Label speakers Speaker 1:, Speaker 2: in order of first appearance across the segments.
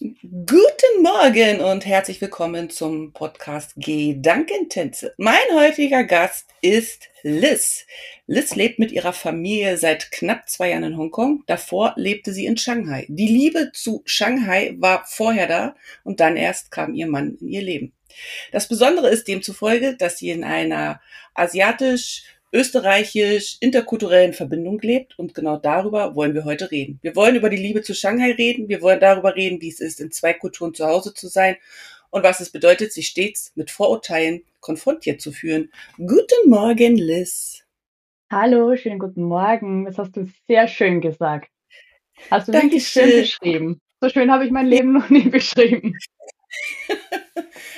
Speaker 1: Guten Morgen und herzlich willkommen zum Podcast Gedankentänze. Mein heutiger Gast ist Liz. Liz lebt mit ihrer Familie seit knapp zwei Jahren in Hongkong. Davor lebte sie in Shanghai. Die Liebe zu Shanghai war vorher da und dann erst kam ihr Mann in ihr Leben. Das Besondere ist demzufolge, dass sie in einer asiatisch österreichisch-interkulturellen Verbindung lebt und genau darüber wollen wir heute reden. Wir wollen über die Liebe zu Shanghai reden, wir wollen darüber reden, wie es ist, in zwei Kulturen zu Hause zu sein und was es bedeutet, sich stets mit Vorurteilen konfrontiert zu führen. Guten Morgen, Liz.
Speaker 2: Hallo, schönen guten Morgen. Das hast du sehr schön gesagt. Hast du wirklich schön beschrieben. So schön habe ich mein Leben noch nie beschrieben.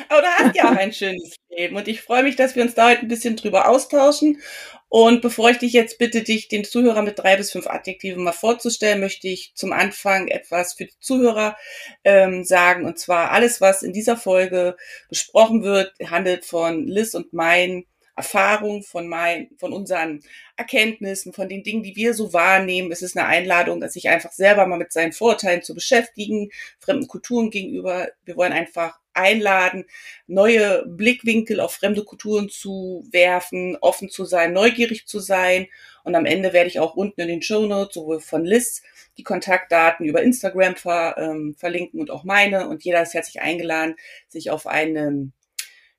Speaker 1: Aber du hast ja auch ein schönes Leben und ich freue mich, dass wir uns da heute ein bisschen drüber austauschen. Und bevor ich dich jetzt bitte, dich den Zuhörer mit drei bis fünf Adjektiven mal vorzustellen, möchte ich zum Anfang etwas für die Zuhörer ähm, sagen. Und zwar alles, was in dieser Folge besprochen wird, handelt von Liz und mein Erfahrung, von, mein, von unseren Erkenntnissen, von den Dingen, die wir so wahrnehmen. Es ist eine Einladung, sich einfach selber mal mit seinen Vorurteilen zu beschäftigen, fremden Kulturen gegenüber. Wir wollen einfach einladen, neue Blickwinkel auf fremde Kulturen zu werfen, offen zu sein, neugierig zu sein. Und am Ende werde ich auch unten in den Show Notes sowohl von Liz die Kontaktdaten über Instagram ver, ähm, verlinken und auch meine. Und jeder ist herzlich eingeladen, sich auf einem,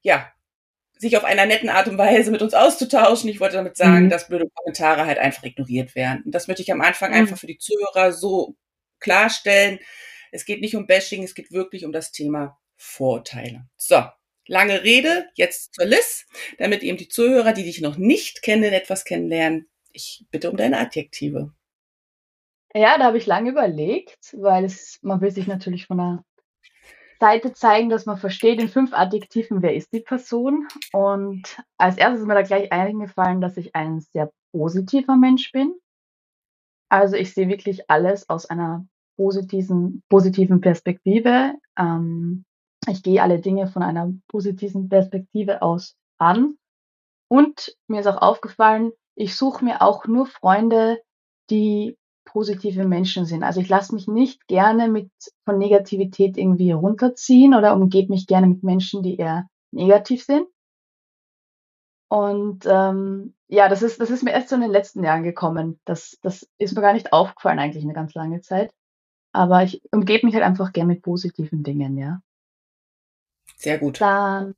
Speaker 1: ja, sich auf einer netten Art und Weise mit uns auszutauschen. Ich wollte damit sagen, mhm. dass blöde Kommentare halt einfach ignoriert werden. Und das möchte ich am Anfang mhm. einfach für die Zuhörer so klarstellen. Es geht nicht um Bashing, es geht wirklich um das Thema Vorurteile. So, lange Rede, jetzt zur Liz, damit eben die Zuhörer, die dich noch nicht kennen, etwas kennenlernen. Ich bitte um deine Adjektive.
Speaker 2: Ja, da habe ich lange überlegt, weil es, man will sich natürlich von einer Seite zeigen, dass man versteht in fünf Adjektiven, wer ist die Person. Und als erstes ist mir da gleich eingefallen, dass ich ein sehr positiver Mensch bin. Also ich sehe wirklich alles aus einer positiven, positiven Perspektive. Ähm, ich gehe alle Dinge von einer positiven Perspektive aus an. Und mir ist auch aufgefallen, ich suche mir auch nur Freunde, die positive Menschen sind. Also ich lasse mich nicht gerne mit von Negativität irgendwie runterziehen oder umgebe mich gerne mit Menschen, die eher negativ sind. Und ähm, ja, das ist, das ist mir erst so in den letzten Jahren gekommen. Das, das ist mir gar nicht aufgefallen eigentlich eine ganz lange Zeit. Aber ich umgebe mich halt einfach gerne mit positiven Dingen, ja.
Speaker 1: Sehr gut.
Speaker 2: Dann,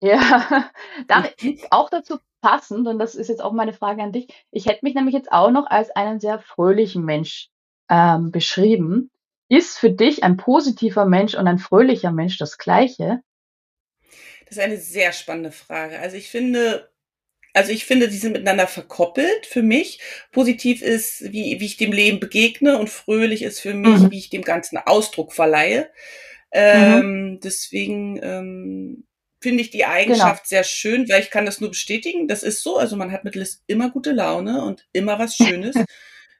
Speaker 2: ja, dann auch dazu passend, und das ist jetzt auch meine Frage an dich. Ich hätte mich nämlich jetzt auch noch als einen sehr fröhlichen Mensch ähm, beschrieben. Ist für dich ein positiver Mensch und ein fröhlicher Mensch das gleiche?
Speaker 1: Das ist eine sehr spannende Frage. Also ich finde, also ich finde, die sind miteinander verkoppelt für mich. Positiv ist, wie, wie ich dem Leben begegne und fröhlich ist für mich, mhm. wie ich dem Ganzen Ausdruck verleihe. Ähm, mhm. Deswegen ähm, finde ich die genau. Eigenschaft genau. sehr schön, weil ich kann das nur bestätigen. Das ist so. Also man hat mit Liz immer gute Laune und immer was Schönes.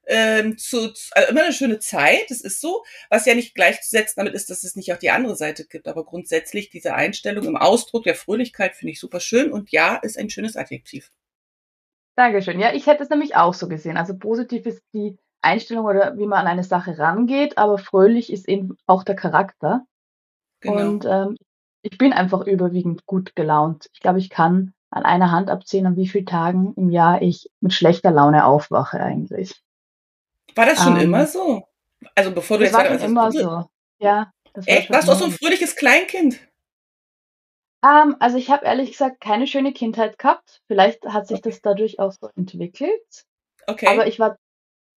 Speaker 1: ähm, zu, also immer eine schöne Zeit, das ist so, was ja nicht gleichzusetzen damit ist, dass es nicht auch die andere Seite gibt, aber grundsätzlich diese Einstellung im Ausdruck der Fröhlichkeit finde ich super schön und ja, ist ein schönes Adjektiv.
Speaker 2: Dankeschön. Ja, ich hätte es nämlich auch so gesehen. Also positiv ist die Einstellung oder wie man an eine Sache rangeht, aber fröhlich ist eben auch der Charakter. Genau. Und ähm, ich bin einfach überwiegend gut gelaunt. Ich glaube, ich kann an einer Hand abzählen, an wie vielen Tagen im Jahr ich mit schlechter Laune aufwache eigentlich.
Speaker 1: War das schon ähm, immer so? Also bevor du
Speaker 2: das jetzt war schon immer so. Ja.
Speaker 1: Das war Echt? Warst du auch so ein fröhliches Kleinkind?
Speaker 2: Ähm, also ich habe ehrlich gesagt keine schöne Kindheit gehabt. Vielleicht hat sich okay. das dadurch auch so entwickelt. Okay. Aber ich war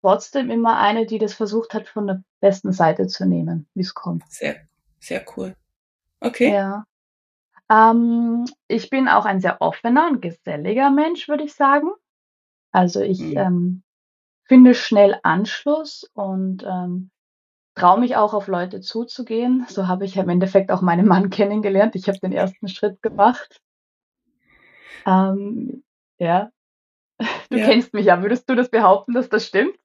Speaker 2: trotzdem immer eine, die das versucht hat, von der besten Seite zu nehmen, wie es kommt.
Speaker 1: Sehr, sehr cool. Okay.
Speaker 2: Ja. Ähm, ich bin auch ein sehr offener und geselliger Mensch, würde ich sagen. Also ich mhm. ähm, finde schnell Anschluss und ähm, traue mich auch auf Leute zuzugehen. So habe ich im Endeffekt auch meinen Mann kennengelernt. Ich habe den ersten Schritt gemacht. Ähm, ja. Du ja. kennst mich ja. Würdest du das behaupten, dass das stimmt?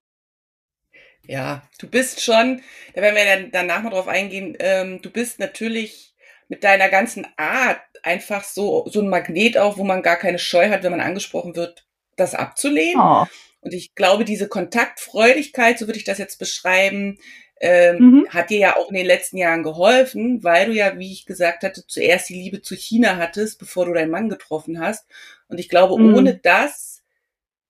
Speaker 1: Ja, du bist schon, da werden wir dann danach mal drauf eingehen, ähm, du bist natürlich mit deiner ganzen Art einfach so, so ein Magnet auch, wo man gar keine Scheu hat, wenn man angesprochen wird, das abzulehnen. Oh. Und ich glaube, diese Kontaktfreudigkeit, so würde ich das jetzt beschreiben, ähm, mhm. hat dir ja auch in den letzten Jahren geholfen, weil du ja, wie ich gesagt hatte, zuerst die Liebe zu China hattest, bevor du deinen Mann getroffen hast. Und ich glaube, mhm. ohne das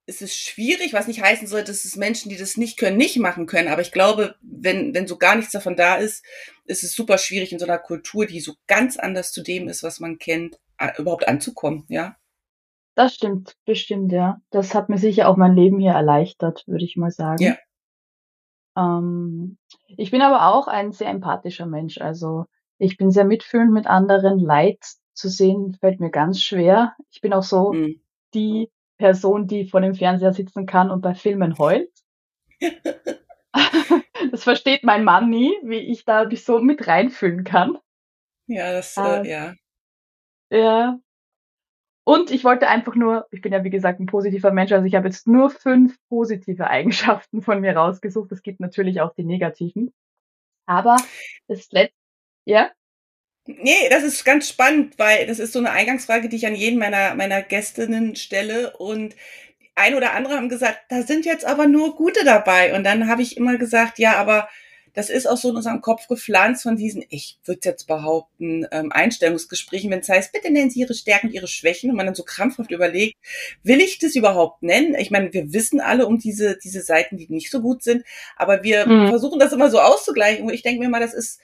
Speaker 1: ist es schwierig, was nicht heißen soll, dass es Menschen, die das nicht können, nicht machen können. Aber ich glaube, wenn, wenn so gar nichts davon da ist, ist es super schwierig in so einer Kultur, die so ganz anders zu dem ist, was man kennt, überhaupt anzukommen, ja.
Speaker 2: Das stimmt, bestimmt, ja. Das hat mir sicher auch mein Leben hier erleichtert, würde ich mal sagen. Ja. Ähm, ich bin aber auch ein sehr empathischer Mensch. Also ich bin sehr mitfühlend mit anderen. Leid zu sehen fällt mir ganz schwer. Ich bin auch so mhm. die Person, die vor dem Fernseher sitzen kann und bei Filmen heult. das versteht mein Mann nie, wie ich da mich so mit reinfühlen kann.
Speaker 1: Ja, das, äh, ähm, ja.
Speaker 2: Ja. Und ich wollte einfach nur, ich bin ja wie gesagt ein positiver Mensch, also ich habe jetzt nur fünf positive Eigenschaften von mir rausgesucht. Es gibt natürlich auch die negativen. Aber das letzte, ja?
Speaker 1: Nee, das ist ganz spannend, weil das ist so eine Eingangsfrage, die ich an jeden meiner, meiner Gästinnen stelle. Und ein oder andere haben gesagt, da sind jetzt aber nur gute dabei. Und dann habe ich immer gesagt, ja, aber das ist auch so in unserem Kopf gepflanzt von diesen, ich würde jetzt behaupten, ähm, Einstellungsgesprächen, wenn es heißt, bitte nennen Sie Ihre Stärken, Ihre Schwächen und man dann so krampfhaft überlegt, will ich das überhaupt nennen? Ich meine, wir wissen alle um diese, diese Seiten, die nicht so gut sind, aber wir mhm. versuchen das immer so auszugleichen. Und ich denke mir mal, das ist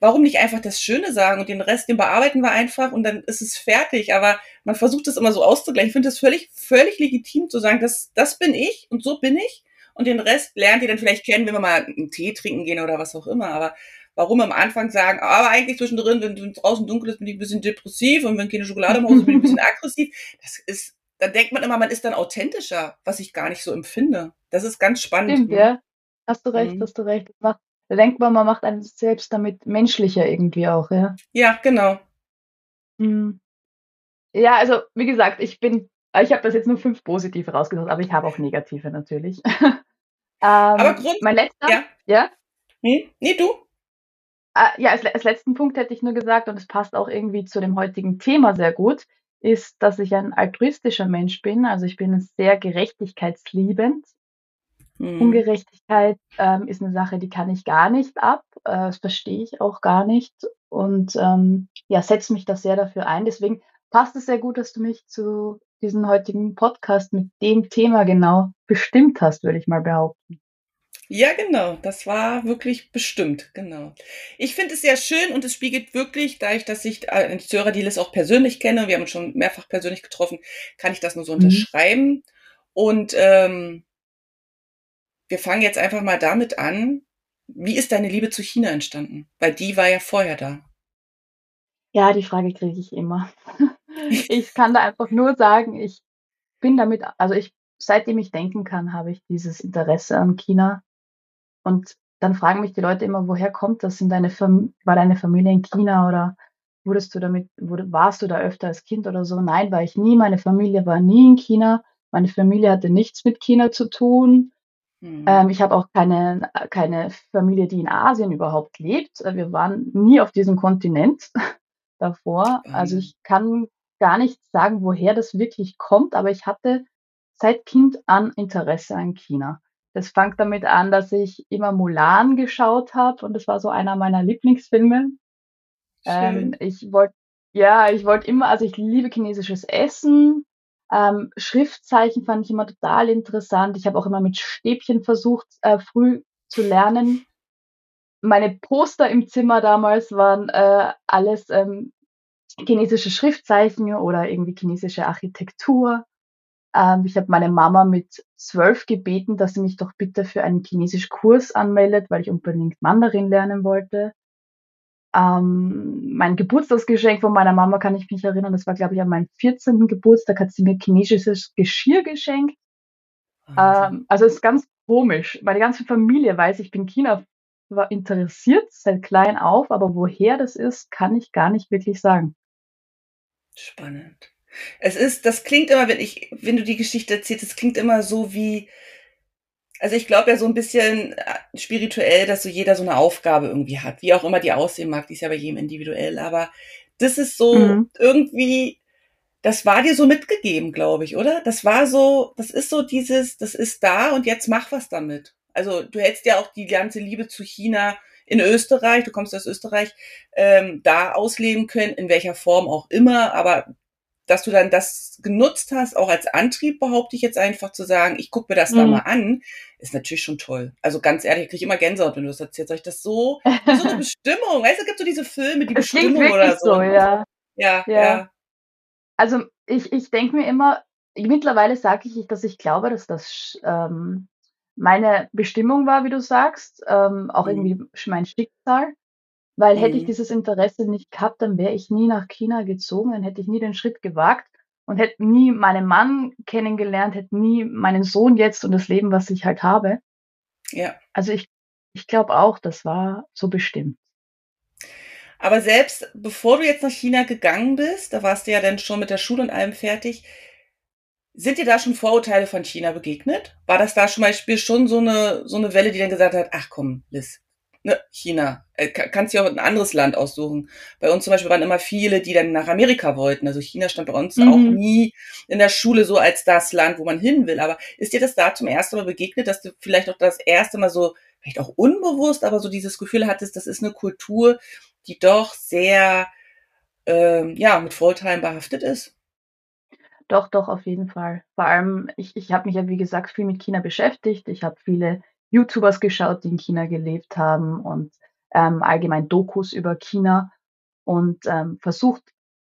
Speaker 1: warum nicht einfach das Schöne sagen und den Rest, den bearbeiten wir einfach und dann ist es fertig. Aber man versucht das immer so auszugleichen. Ich finde das völlig, völlig legitim zu sagen, das, das bin ich und so bin ich. Und den Rest lernt ihr dann vielleicht kennen, wenn wir mal einen Tee trinken gehen oder was auch immer. Aber warum am Anfang sagen, aber eigentlich zwischendrin, wenn draußen dunkel ist, bin ich ein bisschen depressiv und wenn keine Schokolade im Haus ist, bin ich ein bisschen aggressiv. Das ist, dann denkt man immer, man ist dann authentischer, was ich gar nicht so empfinde. Das ist ganz spannend.
Speaker 2: Stimmt, ne? ja. Hast du recht, mhm. hast du recht. Das macht da denkt man, man macht einen selbst damit menschlicher irgendwie auch, ja.
Speaker 1: Ja, genau.
Speaker 2: Mhm. Ja, also wie gesagt, ich bin, ich habe das jetzt nur fünf positive rausgesucht, aber ich habe auch negative natürlich. ähm,
Speaker 1: aber Grund,
Speaker 2: mein letzter, ja,
Speaker 1: ja? Hm? Nee, du?
Speaker 2: Äh, ja, als, als letzten Punkt hätte ich nur gesagt, und es passt auch irgendwie zu dem heutigen Thema sehr gut, ist, dass ich ein altruistischer Mensch bin. Also ich bin sehr gerechtigkeitsliebend. Mhm. Ungerechtigkeit ähm, ist eine Sache, die kann ich gar nicht ab. Äh, das verstehe ich auch gar nicht. Und ähm, ja, setze mich da sehr dafür ein. Deswegen passt es sehr gut, dass du mich zu diesem heutigen Podcast mit dem Thema genau bestimmt hast, würde ich mal behaupten.
Speaker 1: Ja, genau. Das war wirklich bestimmt, genau. Ich finde es sehr schön und es spiegelt wirklich, dadurch, dass ich äh, Zörer Dielis auch persönlich kenne, wir haben uns schon mehrfach persönlich getroffen, kann ich das nur so mhm. unterschreiben. Und ähm, wir fangen jetzt einfach mal damit an. Wie ist deine Liebe zu China entstanden? Weil die war ja vorher da.
Speaker 2: Ja, die Frage kriege ich immer. ich kann da einfach nur sagen, ich bin damit, also ich, seitdem ich denken kann, habe ich dieses Interesse an China. Und dann fragen mich die Leute immer, woher kommt das? In deine Fam war deine Familie in China oder wurdest du damit, wurde, warst du da öfter als Kind oder so? Nein, war ich nie. Meine Familie war nie in China. Meine Familie hatte nichts mit China zu tun. Mhm. Ähm, ich habe auch keine, keine Familie, die in Asien überhaupt lebt. Äh, wir waren nie auf diesem Kontinent davor. Mhm. Also ich kann gar nicht sagen, woher das wirklich kommt, aber ich hatte seit Kind an Interesse an China. Das fängt damit an, dass ich immer Mulan geschaut habe und das war so einer meiner Lieblingsfilme. Ähm, ich wollte, ja, ich wollte immer, also ich liebe chinesisches Essen. Ähm, Schriftzeichen fand ich immer total interessant. Ich habe auch immer mit Stäbchen versucht, äh, früh zu lernen. Meine Poster im Zimmer damals waren äh, alles ähm, chinesische Schriftzeichen oder irgendwie chinesische Architektur. Ähm, ich habe meine Mama mit zwölf gebeten, dass sie mich doch bitte für einen chinesischen Kurs anmeldet, weil ich unbedingt Mandarin lernen wollte. Ähm, mein Geburtstagsgeschenk von meiner Mama kann ich mich erinnern. Das war, glaube ich, an meinem 14. Geburtstag hat sie mir chinesisches Geschirr geschenkt. Ähm, also es ist ganz komisch. Meine ganze Familie weiß, ich bin China war interessiert seit klein auf, aber woher das ist, kann ich gar nicht wirklich sagen.
Speaker 1: Spannend. Es ist, das klingt immer, wenn ich, wenn du die Geschichte erzählst, es klingt immer so wie, also ich glaube ja so ein bisschen äh, spirituell, dass so jeder so eine Aufgabe irgendwie hat, wie auch immer die aussehen mag, die ist ja bei jedem individuell, aber das ist so mhm. irgendwie, das war dir so mitgegeben, glaube ich, oder? Das war so, das ist so dieses, das ist da und jetzt mach was damit. Also du hättest ja auch die ganze Liebe zu China in Österreich, du kommst aus Österreich, ähm, da ausleben können, in welcher Form auch immer, aber dass du dann das genutzt hast, auch als Antrieb, behaupte ich jetzt einfach zu sagen, ich gucke mir das mhm. da mal an, ist natürlich schon toll. Also ganz ehrlich, ich kriege immer Gänsehaut, wenn du das erzählst. Euch das so, so eine Bestimmung. Weißt du, es gibt so diese Filme, die das Bestimmung oder so.
Speaker 2: so ja.
Speaker 1: ja. Ja, ja.
Speaker 2: Also ich, ich denke mir immer, mittlerweile sage ich, dass ich glaube, dass das ähm, meine Bestimmung war, wie du sagst, ähm, auch mhm. irgendwie mein Schicksal. Weil hätte ich mhm. dieses Interesse nicht gehabt, dann wäre ich nie nach China gezogen, dann hätte ich nie den Schritt gewagt und hätte nie meinen Mann kennengelernt, hätte nie meinen Sohn jetzt und das Leben, was ich halt habe.
Speaker 1: Ja.
Speaker 2: Also ich, ich glaube auch, das war so bestimmt.
Speaker 1: Aber selbst bevor du jetzt nach China gegangen bist, da warst du ja dann schon mit der Schule und allem fertig, sind dir da schon Vorurteile von China begegnet? War das da zum Beispiel schon so eine, so eine Welle, die dann gesagt hat, ach komm, Liz, ne, China. Äh, kannst dir auch ein anderes Land aussuchen. Bei uns zum Beispiel waren immer viele, die dann nach Amerika wollten. Also China stand bei uns mhm. auch nie in der Schule so als das Land, wo man hin will. Aber ist dir das da zum ersten Mal begegnet, dass du vielleicht auch das erste Mal so, vielleicht auch unbewusst, aber so dieses Gefühl hattest, das ist eine Kultur, die doch sehr, ähm, ja, mit Vorurteilen behaftet ist?
Speaker 2: Doch, doch, auf jeden Fall. Vor allem, ich, ich habe mich ja, wie gesagt, viel mit China beschäftigt. Ich habe viele YouTubers geschaut, die in China gelebt haben und ähm, allgemein Dokus über China und ähm, versucht,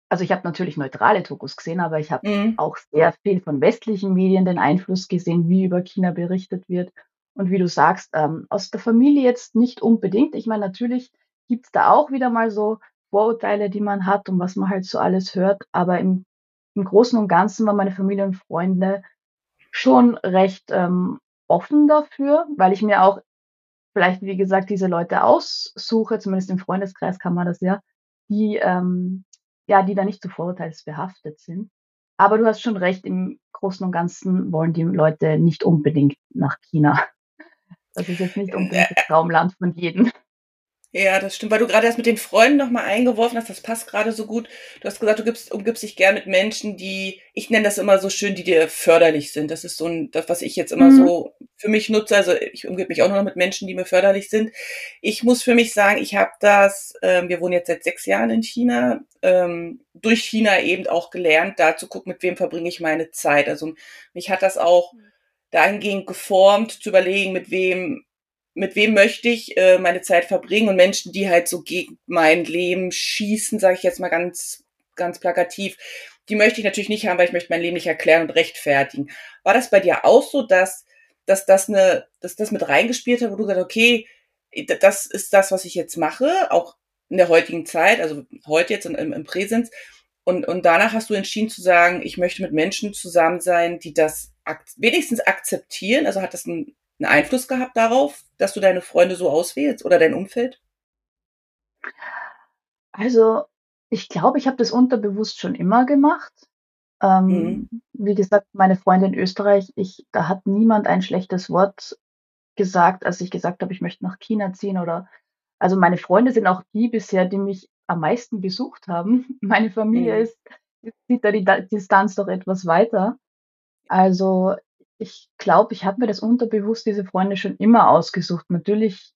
Speaker 2: also ich habe natürlich neutrale Dokus gesehen, aber ich habe mhm. auch sehr viel von westlichen Medien den Einfluss gesehen, wie über China berichtet wird. Und wie du sagst, ähm, aus der Familie jetzt nicht unbedingt. Ich meine, natürlich gibt's da auch wieder mal so Vorurteile, die man hat und was man halt so alles hört. Aber im, im Großen und Ganzen waren meine Familie und Freunde schon recht ähm, offen dafür, weil ich mir auch vielleicht, wie gesagt, diese Leute aussuche, zumindest im Freundeskreis kann man das ja, die, ähm, ja, die da nicht zu vorurteilsbehaftet sind. Aber du hast schon recht, im Großen und Ganzen wollen die Leute nicht unbedingt nach China. Das ist jetzt nicht unbedingt das Traumland von jedem.
Speaker 1: Ja, das stimmt, weil du gerade das mit den Freunden nochmal eingeworfen hast, das passt gerade so gut. Du hast gesagt, du gibst, umgibst dich gern mit Menschen, die, ich nenne das immer so schön, die dir förderlich sind. Das ist so ein, das, was ich jetzt immer mhm. so für mich nutze. Also ich umgebe mich auch nur noch mit Menschen, die mir förderlich sind. Ich muss für mich sagen, ich habe das, ähm, wir wohnen jetzt seit sechs Jahren in China, ähm, durch China eben auch gelernt, da zu gucken, mit wem verbringe ich meine Zeit. Also mich hat das auch mhm. dahingehend geformt, zu überlegen, mit wem mit wem möchte ich äh, meine Zeit verbringen und Menschen, die halt so gegen mein Leben schießen, sage ich jetzt mal ganz, ganz plakativ, die möchte ich natürlich nicht haben, weil ich möchte mein Leben nicht erklären und rechtfertigen. War das bei dir auch so, dass, dass das eine, dass das mit reingespielt hat, wo du gesagt okay, das ist das, was ich jetzt mache, auch in der heutigen Zeit, also heute jetzt im, im Präsens. Und, und danach hast du entschieden zu sagen, ich möchte mit Menschen zusammen sein, die das ak wenigstens akzeptieren. Also hat das einen einen Einfluss gehabt darauf, dass du deine Freunde so auswählst oder dein Umfeld?
Speaker 2: Also, ich glaube, ich habe das unterbewusst schon immer gemacht. Ähm, mhm. Wie gesagt, meine Freunde in Österreich, ich, da hat niemand ein schlechtes Wort gesagt, als ich gesagt habe, ich möchte nach China ziehen oder also meine Freunde sind auch die bisher, die mich am meisten besucht haben. Meine Familie mhm. ist, sieht da die Distanz doch etwas weiter. Also ich glaube, ich habe mir das unterbewusst diese Freunde schon immer ausgesucht. Natürlich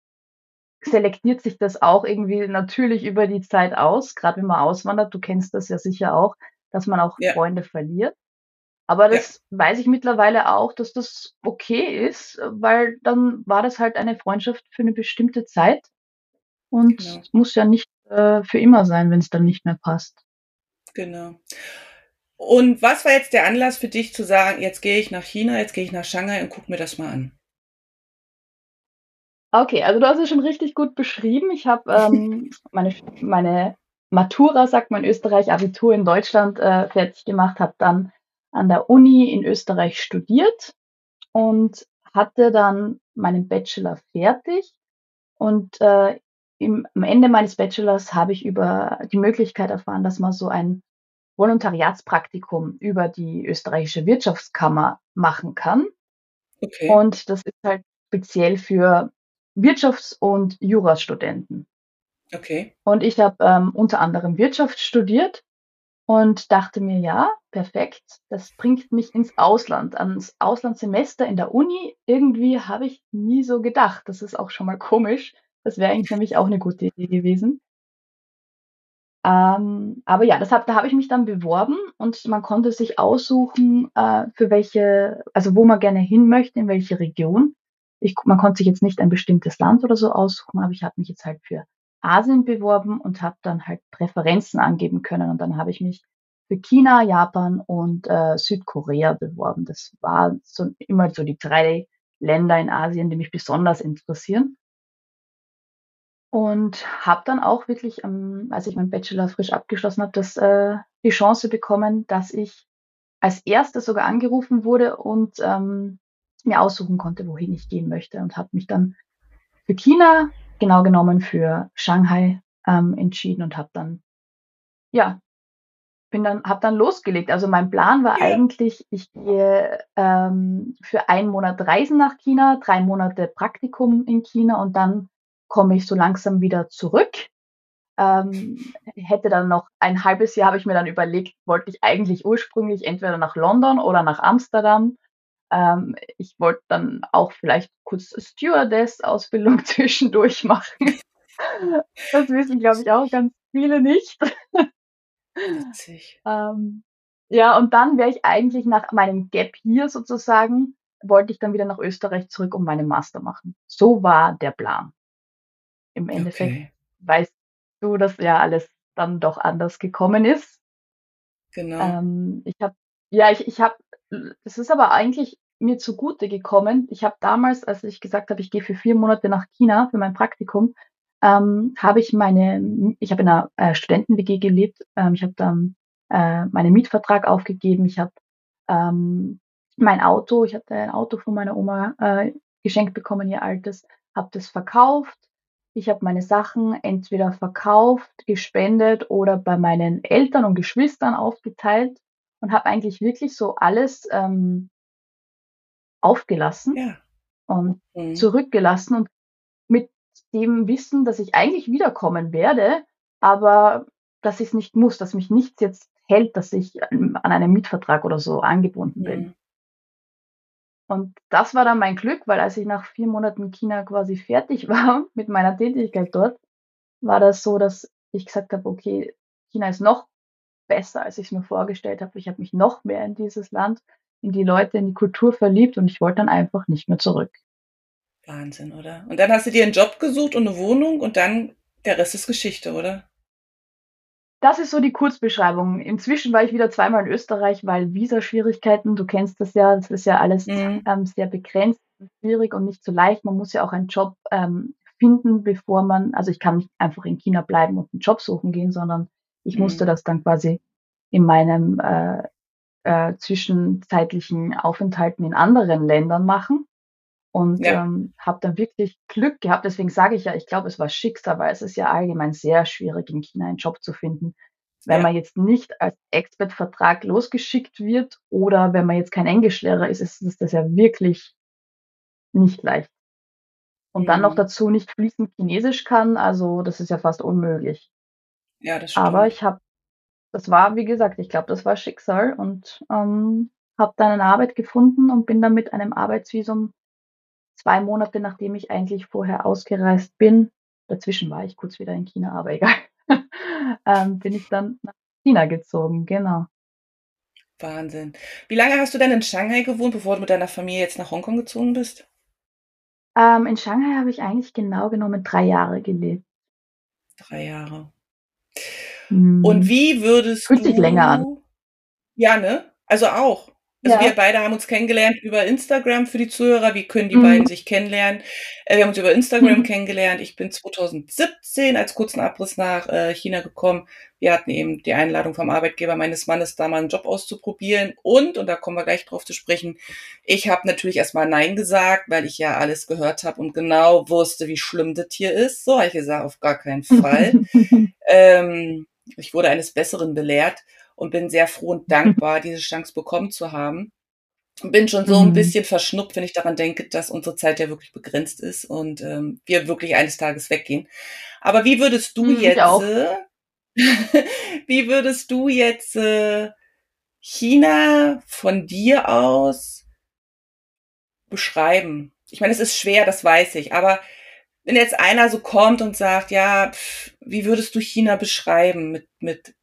Speaker 2: selektiert sich das auch irgendwie natürlich über die Zeit aus, gerade wenn man auswandert. Du kennst das ja sicher auch, dass man auch ja. Freunde verliert. Aber das ja. weiß ich mittlerweile auch, dass das okay ist, weil dann war das halt eine Freundschaft für eine bestimmte Zeit und genau. muss ja nicht äh, für immer sein, wenn es dann nicht mehr passt.
Speaker 1: Genau. Und was war jetzt der Anlass für dich zu sagen, jetzt gehe ich nach China, jetzt gehe ich nach Shanghai und guck mir das mal an?
Speaker 2: Okay, also du hast es schon richtig gut beschrieben. Ich habe ähm, meine, meine Matura, sagt man in Österreich, Abitur in Deutschland äh, fertig gemacht, habe dann an der Uni in Österreich studiert und hatte dann meinen Bachelor fertig. Und äh, im, am Ende meines Bachelors habe ich über die Möglichkeit erfahren, dass man so ein Volontariatspraktikum über die österreichische Wirtschaftskammer machen kann.
Speaker 1: Okay.
Speaker 2: Und das ist halt speziell für Wirtschafts- und Jurastudenten.
Speaker 1: Okay.
Speaker 2: Und ich habe ähm, unter anderem Wirtschaft studiert und dachte mir, ja, perfekt, das bringt mich ins Ausland, ans Auslandssemester in der Uni. Irgendwie habe ich nie so gedacht. Das ist auch schon mal komisch. Das wäre eigentlich nämlich auch eine gute Idee gewesen. Ähm, aber ja, das hab, da habe ich mich dann beworben und man konnte sich aussuchen, äh, für welche, also wo man gerne hin möchte, in welche Region. Ich, man konnte sich jetzt nicht ein bestimmtes Land oder so aussuchen, aber ich habe mich jetzt halt für Asien beworben und habe dann halt Präferenzen angeben können. Und dann habe ich mich für China, Japan und äh, Südkorea beworben. Das war so immer so die drei Länder in Asien, die mich besonders interessieren. Und habe dann auch wirklich, ähm, als ich meinen Bachelor frisch abgeschlossen habe, das, äh, die Chance bekommen, dass ich als Erste sogar angerufen wurde und ähm, mir aussuchen konnte, wohin ich gehen möchte. Und habe mich dann für China, genau genommen für Shanghai, ähm, entschieden und habe dann, ja, bin dann, habe dann losgelegt. Also mein Plan war eigentlich, ich gehe ähm, für einen Monat reisen nach China, drei Monate Praktikum in China und dann komme ich so langsam wieder zurück. Ähm, hätte dann noch ein halbes Jahr, habe ich mir dann überlegt, wollte ich eigentlich ursprünglich entweder nach London oder nach Amsterdam. Ähm, ich wollte dann auch vielleicht kurz Stewardess-Ausbildung zwischendurch machen. Das wissen, glaube ich, auch ganz viele nicht.
Speaker 1: Witzig.
Speaker 2: Ähm, ja, und dann wäre ich eigentlich nach meinem Gap hier sozusagen, wollte ich dann wieder nach Österreich zurück und meinen Master machen. So war der Plan. Im Endeffekt
Speaker 1: Okay.
Speaker 2: weißt du, dass ja alles dann doch anders gekommen ist.
Speaker 1: Genau.
Speaker 2: Ähm, ich habe, ja, ich, ich habe, das ist aber eigentlich mir zugute gekommen. Ich habe damals, als ich gesagt habe, ich gehe für vier Monate nach China für mein Praktikum, ähm, habe ich meine, ich habe in einer äh, Studenten-WG gelebt. Ähm, ich habe dann äh, meinen Mietvertrag aufgegeben. Ich habe ähm, mein Auto, ich hatte ein Auto von meiner Oma äh, geschenkt bekommen, ihr altes, habe das verkauft. Ich habe meine Sachen entweder verkauft, gespendet oder bei meinen Eltern und Geschwistern aufgeteilt und habe eigentlich wirklich so alles ähm, aufgelassen
Speaker 1: Ja.
Speaker 2: und
Speaker 1: Mhm.
Speaker 2: zurückgelassen und mit dem Wissen, dass ich eigentlich wiederkommen werde, aber dass ich es nicht muss, dass mich nichts jetzt hält, dass ich an an einem Mietvertrag oder so angebunden bin. Und das war dann mein Glück, weil als ich nach vier Monaten in China quasi fertig war mit meiner Tätigkeit dort, war das so, dass ich gesagt habe, okay, China ist noch besser, als ich es mir vorgestellt habe. Ich habe mich noch mehr in dieses Land, in die Leute, in die Kultur verliebt und ich wollte dann einfach nicht mehr zurück.
Speaker 1: Wahnsinn, oder? Und dann hast du dir einen Job gesucht und eine Wohnung und dann der Rest ist Geschichte, oder?
Speaker 2: Das ist so die Kurzbeschreibung. Inzwischen war ich wieder zweimal in Österreich, weil Visaschwierigkeiten, du kennst das ja, das ist ja alles
Speaker 1: Mhm.
Speaker 2: ähm, sehr begrenzt, schwierig und nicht so leicht. Man muss ja auch einen Job ähm, finden, bevor man, also ich kann nicht einfach in China bleiben und einen Job suchen gehen, sondern ich musste
Speaker 1: Mhm.
Speaker 2: das dann quasi in meinem äh, äh, zwischenzeitlichen Aufenthalten in anderen Ländern machen und
Speaker 1: Ja.
Speaker 2: ähm, habe dann wirklich Glück gehabt. Deswegen sage ich ja, ich glaube, es war Schicksal, weil es ist ja allgemein sehr schwierig, in China einen Job zu finden. Wenn
Speaker 1: Ja.
Speaker 2: man jetzt nicht als Expat-Vertrag losgeschickt wird oder wenn man jetzt kein Englischlehrer ist, ist, ist das ja wirklich nicht leicht. Und dann noch
Speaker 1: Mhm.
Speaker 2: dazu nicht fließend Chinesisch kann, also das ist ja fast unmöglich.
Speaker 1: Ja, das
Speaker 2: Aber
Speaker 1: stimmt.
Speaker 2: ich habe, das war, wie gesagt, ich glaube, das war Schicksal und ähm, habe dann eine Arbeit gefunden und bin dann mit einem Arbeitsvisum zwei Monate, nachdem ich eigentlich vorher ausgereist bin, dazwischen war ich kurz wieder in China, aber egal, ähm, bin ich dann nach China gezogen, genau.
Speaker 1: Wahnsinn. Wie lange hast du denn in Shanghai gewohnt, bevor du mit deiner Familie jetzt nach Hongkong gezogen bist?
Speaker 2: Ähm, in Shanghai habe ich eigentlich genau genommen drei Jahre gelebt.
Speaker 1: Drei Jahre.
Speaker 2: Mhm.
Speaker 1: Und wie würdest
Speaker 2: Fühlt sich länger an.
Speaker 1: du... Ja, ne? Also auch. Also
Speaker 2: Ja.
Speaker 1: wir beide haben uns kennengelernt über Instagram für die Zuhörer. Wie können die
Speaker 2: Mhm.
Speaker 1: beiden sich kennenlernen? Äh, wir haben uns über Instagram
Speaker 2: Mhm.
Speaker 1: kennengelernt. Ich bin 2017 als kurzen Abriss nach äh, China gekommen. Wir hatten eben die Einladung vom Arbeitgeber meines Mannes, da mal einen Job auszuprobieren. Und, und da kommen wir gleich drauf zu sprechen, ich habe natürlich erstmal Nein gesagt, weil ich ja alles gehört habe und genau wusste, wie schlimm das hier ist. So habe ich gesagt, auf gar keinen Fall. ähm, ich wurde eines Besseren belehrt. Und bin sehr froh und dankbar, diese Chance bekommen zu haben. Bin schon so ein
Speaker 2: Mhm.
Speaker 1: bisschen verschnuppt, wenn ich daran denke, dass unsere Zeit ja wirklich begrenzt ist und ähm, wir wirklich eines Tages weggehen. Aber wie würdest du
Speaker 2: Mhm, ich
Speaker 1: jetzt, äh, wie würdest du jetzt äh, China von dir aus beschreiben? Ich meine, es ist schwer, das weiß ich, aber wenn jetzt einer so kommt und sagt, ja, pff, wie würdest du China beschreiben mit, mit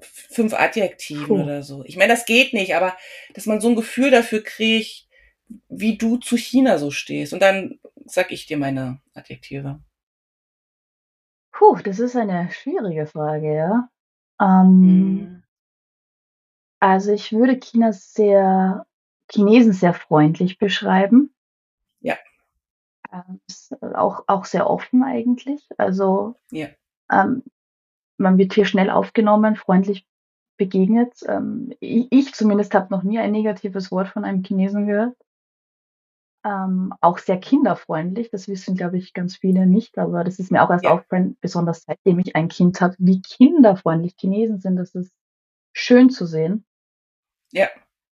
Speaker 1: fünf Adjektiven
Speaker 2: Puh.
Speaker 1: oder so? Ich meine, das geht nicht, aber dass man so ein Gefühl dafür kriegt, wie du zu China so stehst. Und dann sag ich dir meine Adjektive.
Speaker 2: Puh, das ist eine schwierige Frage, ja. Ähm,
Speaker 1: Mhm.
Speaker 2: also ich würde China sehr, Chinesen sehr freundlich beschreiben.
Speaker 1: Ja.
Speaker 2: Ähm, auch, auch sehr offen eigentlich. Also
Speaker 1: Ja.
Speaker 2: ähm, man wird hier schnell aufgenommen, freundlich begegnet. Ähm, ich, ich zumindest habe noch nie ein negatives Wort von einem Chinesen gehört. Ähm, auch sehr kinderfreundlich, das wissen, glaube ich, ganz viele nicht, aber das ist mir auch erst
Speaker 1: Ja.
Speaker 2: aufgefallen, besonders seitdem ich ein Kind habe, wie kinderfreundlich Chinesen sind. Das ist schön zu sehen.
Speaker 1: Ja.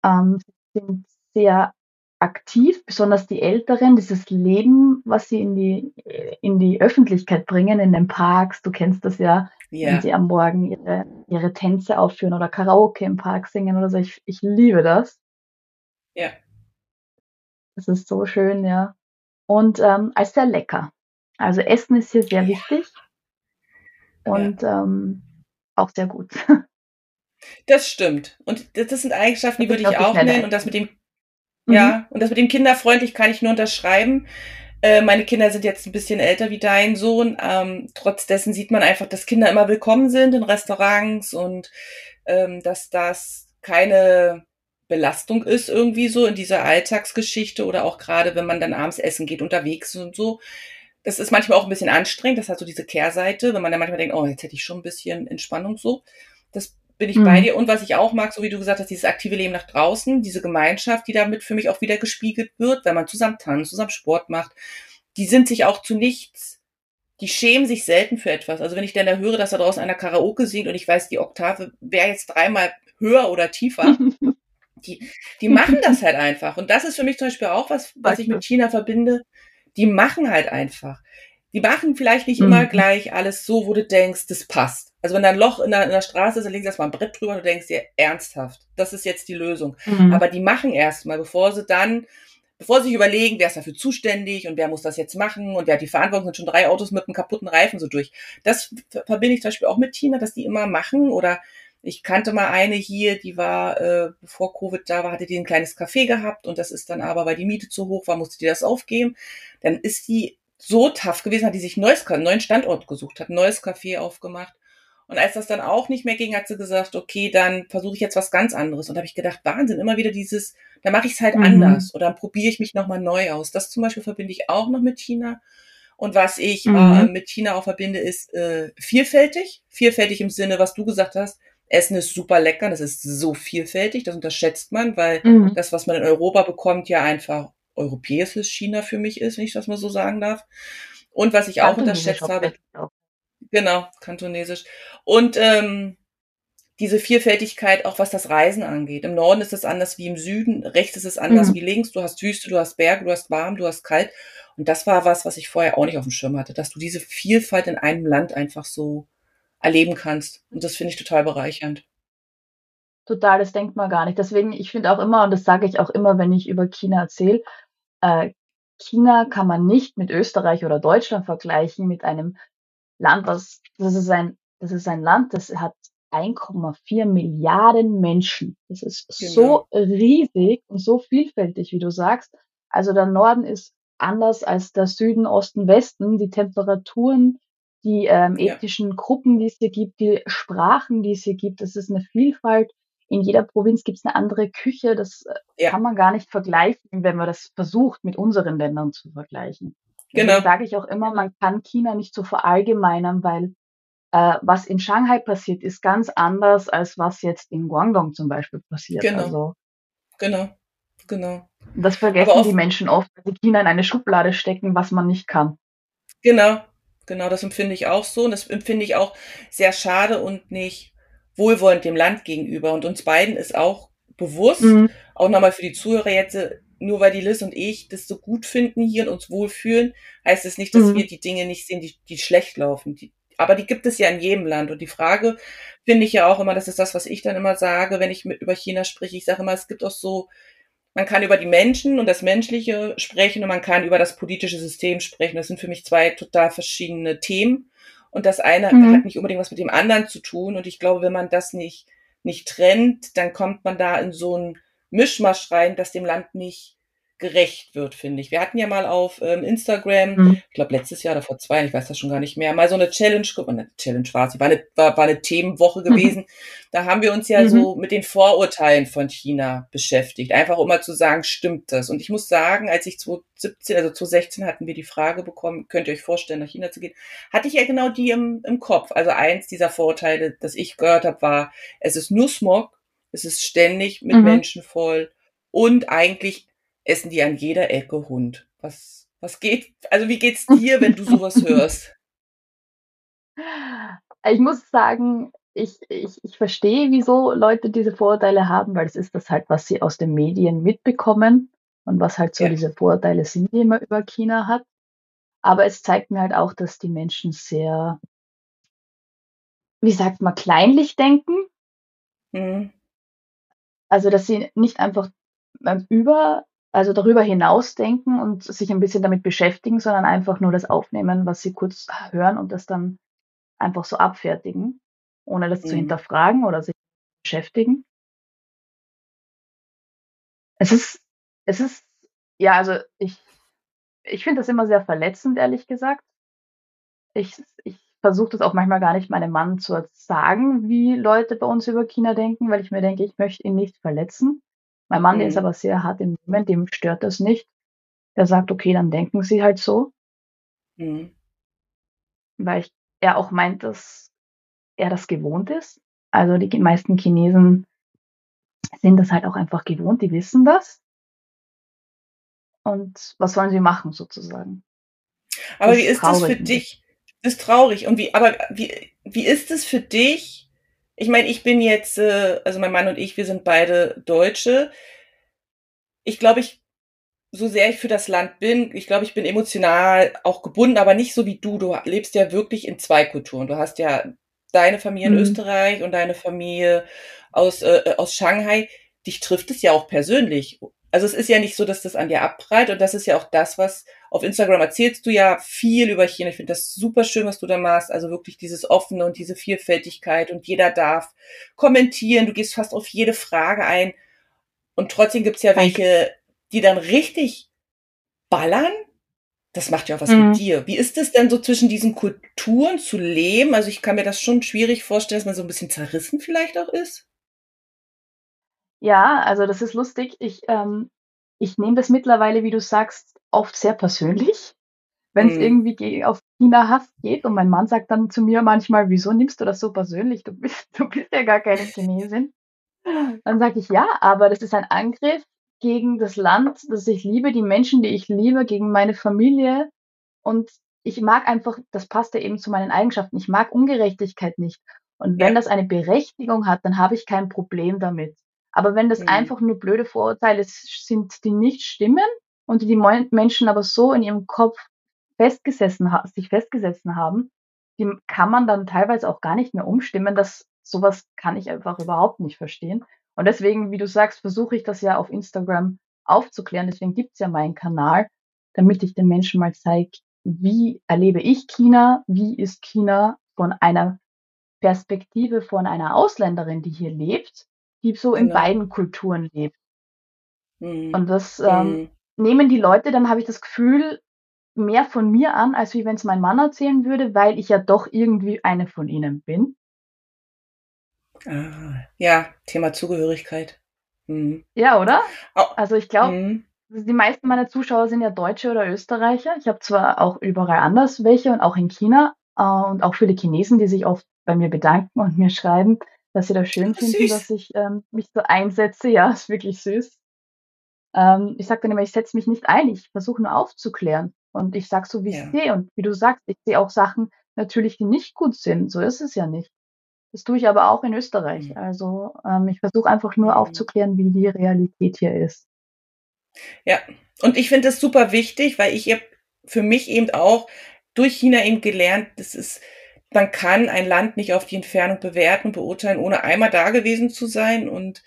Speaker 2: Ähm, sie sind sehr aktiv, besonders die Älteren, dieses Leben, was sie in die, in die Öffentlichkeit bringen, in den Parks, du kennst das ja, wenn
Speaker 1: Ja.
Speaker 2: sie am Morgen ihre, ihre Tänze aufführen oder Karaoke im Park singen oder so. Ich, ich liebe das.
Speaker 1: Ja.
Speaker 2: Das ist so schön, ja. Und ähm, als sehr lecker. Also Essen ist hier sehr
Speaker 1: Ja.
Speaker 2: wichtig und ähm, auch sehr gut.
Speaker 1: Das stimmt. Und das das sind Eigenschaften, die würde ich auch nennen. Und das mit dem,
Speaker 2: Mhm.
Speaker 1: ja, und das mit dem kinderfreundlich kann ich nur unterschreiben. Äh, meine Kinder sind jetzt ein bisschen älter wie dein Sohn. Ähm, trotz dessen sieht man einfach, dass Kinder immer willkommen sind in Restaurants und ähm, dass das keine Belastung ist irgendwie so in dieser Alltagsgeschichte oder auch gerade, wenn man dann abends essen geht, unterwegs und so. Das ist manchmal auch ein bisschen anstrengend. Das hat so diese Kehrseite, wenn man dann manchmal denkt, oh, jetzt hätte ich schon ein bisschen Entspannung so. Das bin ich
Speaker 2: Mhm.
Speaker 1: bei dir. Und was ich auch mag, so wie du gesagt hast, dieses aktive Leben nach draußen, diese Gemeinschaft, die damit für mich auch wieder gespiegelt wird, wenn man zusammen tanzt, zusammen Sport macht, die sind sich auch zu nichts, die schämen sich selten für etwas. Also wenn ich dann da höre, dass da draußen einer Karaoke singt und ich weiß, die Oktave wäre jetzt dreimal höher oder tiefer, die, die machen das halt einfach. Und das ist für mich zum Beispiel auch was, was ich mit China verbinde. Die machen halt einfach. Die machen vielleicht nicht immer
Speaker 2: Mhm.
Speaker 1: gleich alles so, wo du denkst, das passt. Also wenn da ein Loch in der, in der Straße ist, dann legst du erstmal ein Brett drüber und du denkst dir, ernsthaft, das ist jetzt die Lösung.
Speaker 2: Mhm.
Speaker 1: Aber die machen erstmal, bevor sie dann, bevor sie sich überlegen, wer ist dafür zuständig und wer muss das jetzt machen und wer hat die Verantwortung, sind schon drei Autos mit einem kaputten Reifen so durch. Das ver- verbinde ich zum Beispiel auch mit China, dass die immer machen oder ich kannte mal eine hier, die war, äh, bevor Covid da war, hatte die ein kleines Café gehabt und das ist dann aber, weil die Miete zu hoch war, musste die das aufgeben. Dann ist die so tough gewesen, hat die sich neues, einen neuen Standort gesucht, hat ein neues Café aufgemacht. Und als das dann auch nicht mehr ging, hat sie gesagt, okay, dann versuche ich jetzt was ganz anderes. Und da habe ich gedacht, Wahnsinn, immer wieder dieses, da mache ich es halt
Speaker 2: Mhm.
Speaker 1: anders oder dann probiere ich mich nochmal neu aus. Das zum Beispiel verbinde ich auch noch mit China. Und was ich
Speaker 2: Mhm.
Speaker 1: äh, mit China auch verbinde, ist äh, vielfältig. Vielfältig im Sinne, was du gesagt hast. Essen ist super lecker, das ist so vielfältig, das unterschätzt man, weil
Speaker 2: Mhm.
Speaker 1: das, was man in Europa bekommt, ja einfach europäisches China für mich ist, wenn ich das mal so sagen darf. Und was ich auch unterschätzt habe,
Speaker 2: auch.
Speaker 1: Genau, kantonesisch. Und ähm, diese Vielfältigkeit, auch was das Reisen angeht. Im Norden ist es anders wie im Süden, rechts ist es anders
Speaker 2: Mhm.
Speaker 1: wie links. Du hast Wüste, du hast Berge, du hast warm, du hast kalt. Und das war was, was ich vorher auch nicht auf dem Schirm hatte, dass du diese Vielfalt in einem Land einfach so erleben kannst. Und das finde ich total bereichernd.
Speaker 2: Total, das denkt man gar nicht. Deswegen, ich finde auch immer, und das sage ich auch immer, wenn ich über China erzähle, äh, China kann man nicht mit Österreich oder Deutschland vergleichen, mit einem Land, was, das ist ein, das ist ein Land, das hat 1,4 Milliarden Menschen. Das ist so riesig und so vielfältig, wie du sagst. Also der Norden ist anders als der Süden, Osten, Westen. Die Temperaturen, die ähm,
Speaker 1: Ja.
Speaker 2: ethnischen Gruppen, die es hier gibt, die Sprachen, die es hier gibt, das ist eine Vielfalt. In jeder Provinz gibt es eine andere Küche. Das äh,
Speaker 1: Ja.
Speaker 2: kann man gar nicht vergleichen, wenn man das versucht, mit unseren Ländern zu vergleichen.
Speaker 1: Genau.
Speaker 2: Deswegen sage ich auch immer, man kann China nicht so verallgemeinern, weil äh, was in Shanghai passiert, ist ganz anders als was jetzt in Guangdong zum Beispiel passiert.
Speaker 1: Genau.
Speaker 2: Also
Speaker 1: Genau, genau.
Speaker 2: das vergessen die Menschen oft, dass sie China in eine Schublade stecken, was man nicht kann.
Speaker 1: Genau, genau, das empfinde ich auch so. Und das empfinde ich auch sehr schade und nicht wohlwollend dem Land gegenüber. Und uns beiden ist auch bewusst, mhm. auch nochmal für die Zuhörer jetzt, nur weil die Liz und ich das so gut finden hier und uns wohlfühlen, heißt es das nicht, dass mhm. wir die Dinge nicht sehen, die, die schlecht laufen. Die, aber die gibt es ja in jedem Land. Und die Frage finde ich ja auch immer, das ist das, was ich dann immer sage, wenn ich mit über China spreche. Ich sage immer, es gibt auch so, man kann über die Menschen und das Menschliche sprechen und man kann über das politische System sprechen. Das sind für mich zwei total verschiedene Themen. Und das eine mhm. hat nicht unbedingt was mit dem anderen zu tun. Und ich glaube, wenn man das nicht, nicht trennt, dann kommt man da in so ein Mischmasch rein, das dem Land nicht gerecht wird, finde ich. Wir hatten ja mal auf ähm, Instagram, mhm. ich glaube letztes Jahr oder vor zwei, ich weiß das schon gar nicht mehr, mal so eine Challenge, eine Challenge war sie, war eine, war, war eine Themenwoche mhm. gewesen. Mhm. Da haben wir uns ja mhm. so mit den Vorurteilen von China beschäftigt. Einfach um mal zu sagen, stimmt das? Und ich muss sagen, als ich 2017, also 2016 hatten wir die Frage bekommen, könnt ihr euch vorstellen, nach China zu gehen, hatte ich ja genau die im, im Kopf. Also eins dieser Vorurteile, das ich gehört habe, war, es ist nur Smog, es ist ständig mit mhm. Menschen voll und eigentlich essen die an jeder Ecke Hund. Was, was geht, also wie geht's dir, wenn du sowas hörst?
Speaker 2: Ich muss sagen, ich, ich, ich verstehe, wieso Leute diese Vorurteile haben, weil es ist das halt, was sie aus den Medien mitbekommen und was halt so ja. diese Vorurteile sind, die man über China hat. Aber es zeigt mir halt auch, dass die Menschen sehr, wie sagt man, kleinlich denken. Mhm. Also, dass sie nicht einfach über also darüber hinaus denken und sich ein bisschen damit beschäftigen, sondern einfach nur das aufnehmen, was sie kurz hören und das dann einfach so abfertigen, ohne das mhm. zu hinterfragen oder sich beschäftigen. Es ist, es ist, ja, also ich, ich finde das immer sehr verletzend, ehrlich gesagt. Ich, ich versuche das auch manchmal gar nicht meinem Mann zu sagen, wie Leute bei uns über China denken, weil ich mir denke, ich möchte ihn nicht verletzen. Mein Mann, der ist mhm. aber sehr hart im Nehmen, dem stört das nicht. Der sagt: „Okay, dann denken Sie halt so.“ Mhm. Weil ich er auch meint, dass er das gewohnt ist. Also, die meisten Chinesen sind das halt auch einfach gewohnt, die wissen das. Und was sollen sie machen sozusagen?
Speaker 1: Aber Das wie ist das für dich? Das ist traurig. Und wie aber wie wie ist es für dich ich meine, ich bin jetzt, äh, also mein Mann und ich, wir sind beide Deutsche. Ich glaube, ich, so sehr ich für das Land bin, ich glaube, ich bin emotional auch gebunden, aber nicht so wie du. Du lebst ja wirklich in zwei Kulturen. Du hast ja deine Familie in mhm. Österreich und deine Familie aus, äh, aus Shanghai. Dich trifft es ja auch persönlich also es ist ja nicht so, dass das an dir abprallt und das ist ja auch das, was auf Instagram erzählst du ja viel über China. Ich finde das super schön, was du da machst. Also wirklich dieses Offene und diese Vielfältigkeit und jeder darf kommentieren. Du gehst fast auf jede Frage ein und trotzdem gibt's ja welche, die dann richtig ballern. Das macht ja auch was mhm. mit dir. Wie ist es denn so zwischen diesen Kulturen zu leben? Also ich kann mir das schon schwierig vorstellen, dass man so ein bisschen zerrissen vielleicht auch ist.
Speaker 2: Ja, also das ist lustig. Ich, ähm ich nehme das mittlerweile, wie du sagst, oft sehr persönlich, wenn's Mhm. irgendwie auf China-Hass geht und mein Mann sagt dann zu mir manchmal: „Wieso nimmst du das so persönlich? Du bist du bist ja gar keine Chinesin.“ Dann sage ich: „Ja, aber das ist ein Angriff gegen das Land, das ich liebe, die Menschen, die ich liebe, gegen meine Familie und ich mag einfach das passt ja eben zu meinen Eigenschaften. Ich mag Ungerechtigkeit nicht. Und wenn Ja. das eine Berechtigung hat, dann habe ich kein Problem damit. Aber wenn das Mhm. einfach nur blöde Vorurteile sind, die nicht stimmen und die die Menschen aber so in ihrem Kopf festgesessen sich festgesessen haben, die kann man dann teilweise auch gar nicht mehr umstimmen. Das sowas kann ich einfach überhaupt nicht verstehen. Und deswegen, wie du sagst, versuche ich das ja auf Instagram aufzuklären. Deswegen gibt's ja meinen Kanal, damit ich den Menschen mal zeige, wie erlebe ich China? Wie ist China von einer Perspektive von einer Ausländerin, die hier lebt die so in Genau. beiden Kulturen lebt. Mhm. Und das, ähm, Mhm. nehmen die Leute dann habe ich das Gefühl, mehr von mir an, als wie wenn's mein Mann erzählen würde, weil ich ja doch irgendwie eine von ihnen bin.
Speaker 1: Ah, ja, Thema Zugehörigkeit. Mhm.
Speaker 2: Ja, oder? Au Also, ich glaube, Mhm. die meisten meiner Zuschauer sind ja Deutsche oder Österreicher. Ich habe zwar auch überall anders welche und auch in China, äh, und auch viele Chinesen, die sich oft bei mir bedanken und mir schreiben dass sie das schön finden, Süß. dass ich ähm, mich so einsetze. Ja, ist wirklich süß. Ähm, ich sage dann immer, ich setze mich nicht ein, ich versuche nur aufzuklären. Und ich sage so, wie ja. ich sehe. Und wie du sagst, ich sehe auch Sachen natürlich, die nicht gut sind. So ist es ja nicht. Das tue ich aber auch in Österreich.
Speaker 1: Mhm.
Speaker 2: Also ähm, ich versuche einfach nur
Speaker 1: Mhm.
Speaker 2: aufzuklären, wie die Realität hier ist.
Speaker 1: Ja, und ich finde das super wichtig, weil ich habe für mich eben auch durch China eben gelernt, das ist, man kann ein Land nicht auf die Entfernung bewerten und beurteilen, ohne einmal da gewesen zu sein. Und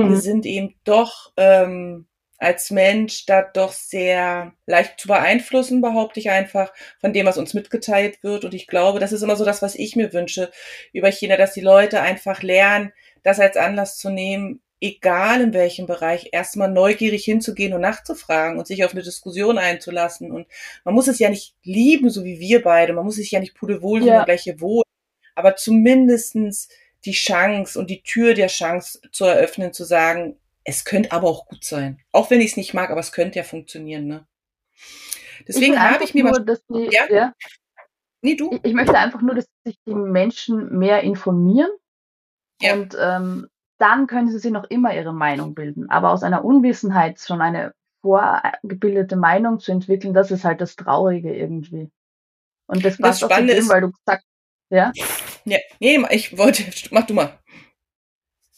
Speaker 1: wir
Speaker 2: Mhm.
Speaker 1: sind eben doch ähm, als Mensch da doch sehr leicht zu beeinflussen, behaupte ich einfach, von dem, was uns mitgeteilt wird. Und ich glaube, das ist immer so das, was ich mir wünsche über China, dass die Leute einfach lernen, das als Anlass zu nehmen, egal in welchem Bereich, erstmal neugierig hinzugehen und nachzufragen und sich auf eine Diskussion einzulassen. Und man muss es ja nicht lieben, so wie wir beide. Man muss sich ja nicht pudelwohl
Speaker 2: Ja.
Speaker 1: ja. gleiche wohl. Aber zumindestens die Chance und die Tür der Chance zu eröffnen, zu sagen, es könnte aber auch gut sein. Auch wenn ich es nicht mag, aber es könnte ja funktionieren, ne? Deswegen habe ich mir mal.
Speaker 2: nur, dass die,
Speaker 1: Ja?
Speaker 2: ja,
Speaker 1: Nee, du?
Speaker 2: ich, ich möchte einfach nur, dass sich die Menschen mehr informieren
Speaker 1: Ja.
Speaker 2: und ähm, dann können sie sich noch immer ihre Meinung bilden. Aber aus einer Unwissenheit schon eine vorgebildete Meinung zu entwickeln, das ist halt das Traurige irgendwie. Und das
Speaker 1: Das
Speaker 2: passt auch zu
Speaker 1: Spannende
Speaker 2: dem,
Speaker 1: ist-
Speaker 2: weil du gesagt ja,
Speaker 1: Ja. Nee, ich wollte, mach du mal.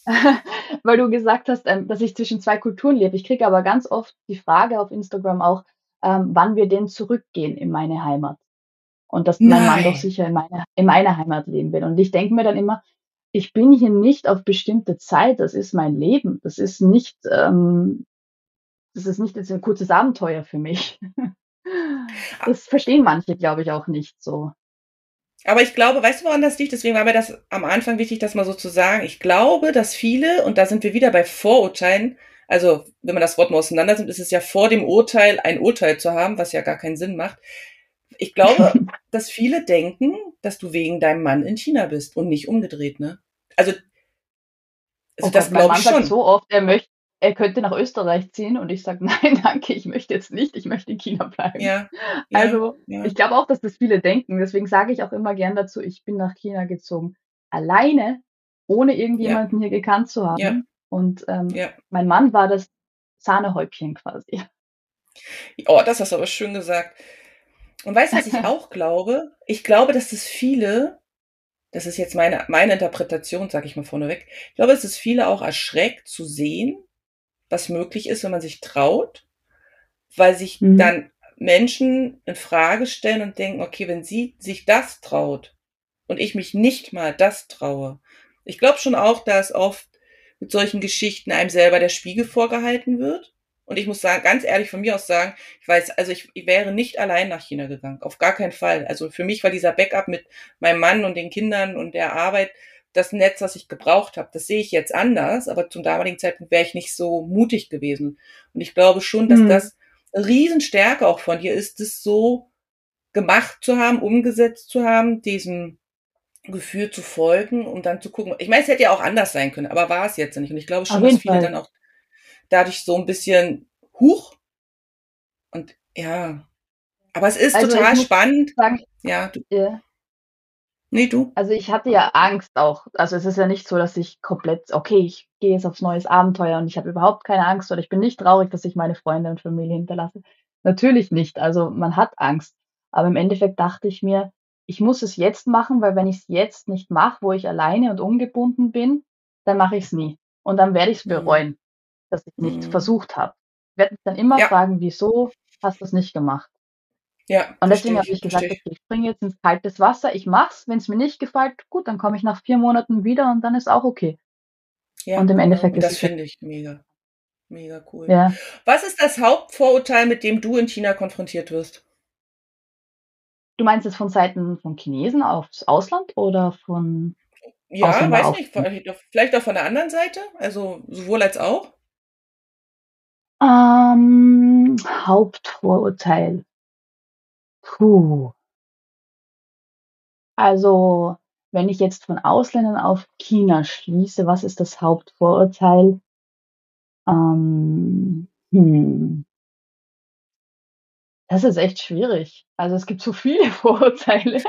Speaker 2: weil du gesagt hast, ähm, dass ich zwischen zwei Kulturen lebe. Ich kriege aber ganz oft die Frage auf Instagram auch, ähm, wann wir denn zurückgehen in meine Heimat. Und dass mein Mann
Speaker 1: Nein.
Speaker 2: doch sicher in, meine, in meiner Heimat leben will. Und ich denke mir dann immer, ich bin hier nicht auf bestimmte Zeit, das ist mein Leben. Das ist nicht, ähm, das ist nicht jetzt ein kurzes Abenteuer für mich. Das verstehen manche, glaube ich, auch nicht so.
Speaker 1: Aber ich glaube, weißt du, woran das liegt? Deswegen war mir das am Anfang wichtig, das mal so zu sagen. Ich glaube, dass viele, und da sind wir wieder bei Vorurteilen, also wenn man das Wort mal auseinander nimmt, ist es ja vor dem Urteil ein Urteil zu haben, was ja gar keinen Sinn macht. Ich glaube, dass viele denken, dass du wegen deinem Mann in China bist und nicht umgedreht, ne? Also, also
Speaker 2: Oh
Speaker 1: das glaube
Speaker 2: Mann
Speaker 1: ich
Speaker 2: sagt
Speaker 1: schon.
Speaker 2: so oft, er möchte, er könnte nach Österreich ziehen und ich sage, nein, danke, ich möchte jetzt nicht, ich möchte in China bleiben.
Speaker 1: Ja. ja
Speaker 2: Also
Speaker 1: ja.
Speaker 2: ich glaube auch, dass das viele denken. Deswegen sage ich auch immer gern dazu, ich bin nach China gezogen. Alleine, ohne irgendjemanden hier gekannt zu haben. Und ähm, mein Mann war das Sahnehäubchen quasi.
Speaker 1: Oh, das hast du aber schön gesagt. Und weißt du, was ich auch glaube? Ich glaube, dass es viele, das ist jetzt meine, meine Interpretation, sage ich mal vorneweg, ich glaube, es viele auch erschreckt zu sehen, was möglich ist, wenn man sich traut, weil sich
Speaker 2: Mhm.
Speaker 1: dann Menschen in Frage stellen und denken, okay, wenn sie sich das traut und ich mich nicht mal das traue. Ich glaube schon auch, dass oft mit solchen Geschichten einem selber der Spiegel vorgehalten wird. Und ich muss sagen, ganz ehrlich von mir aus sagen, ich weiß, also ich, ich wäre nicht allein nach China gegangen. Auf gar keinen Fall. Also für mich war dieser Backup mit meinem Mann und den Kindern und der Arbeit das Netz, was ich gebraucht habe. Das sehe ich jetzt anders, aber zum damaligen Zeitpunkt wäre ich nicht so mutig gewesen. Und ich glaube schon, dass
Speaker 2: Hm.
Speaker 1: das eine Riesenstärke auch von dir ist, das so gemacht zu haben, umgesetzt zu haben, diesem Gefühl zu folgen, um dann zu gucken. Ich meine, es hätte ja auch anders sein können, aber war es jetzt nicht. Und ich glaube schon, dass viele
Speaker 2: Fall.
Speaker 1: dann auch dadurch so ein bisschen huch und ja. Aber es ist
Speaker 2: Also
Speaker 1: total spannend.
Speaker 2: sagen,
Speaker 1: Ja, du,
Speaker 2: ja,
Speaker 1: nee, du.
Speaker 2: also ich hatte ja Angst auch. Also es ist ja nicht so, dass ich komplett, okay, ich gehe jetzt aufs neues Abenteuer und ich habe überhaupt keine Angst oder ich bin nicht traurig, dass ich meine Freunde und Familie hinterlasse. Natürlich nicht. Also man hat Angst. Aber im Endeffekt dachte ich mir, ich muss es jetzt machen, weil wenn ich es jetzt nicht mache, wo ich alleine und ungebunden bin, dann mache ich es nie. Und dann werde ich es
Speaker 1: Mhm.
Speaker 2: bereuen, dass ich nicht
Speaker 1: Mhm.
Speaker 2: versucht habe. Ich werde mich dann immer
Speaker 1: Ja.
Speaker 2: fragen, wieso hast du es nicht gemacht?
Speaker 1: Ja,
Speaker 2: Und deswegen habe ich gesagt, okay, ich springe jetzt ins kaltes Wasser, ich mach's. Wenn es mir nicht gefällt, gut, dann komme ich nach vier Monaten wieder und dann ist auch okay.
Speaker 1: Ja,
Speaker 2: Und im. Endeffekt
Speaker 1: Und
Speaker 2: ist
Speaker 1: das
Speaker 2: es
Speaker 1: finde ich mega. Mega cool.
Speaker 2: ja.
Speaker 1: Was ist das Hauptvorurteil, mit dem du in China konfrontiert wirst?
Speaker 2: Du meinst jetzt von Seiten von Chinesen aufs Ausland oder von
Speaker 1: Ja,
Speaker 2: Ausländer
Speaker 1: weiß nicht, vielleicht auch von der anderen Seite, also sowohl als auch.
Speaker 2: Ähm, Hauptvorurteil. Puh. Also, wenn ich jetzt von Ausländern auf China schließe, was ist das Hauptvorurteil? Ähm, hm. Das ist echt schwierig. Also es gibt so viele Vorurteile.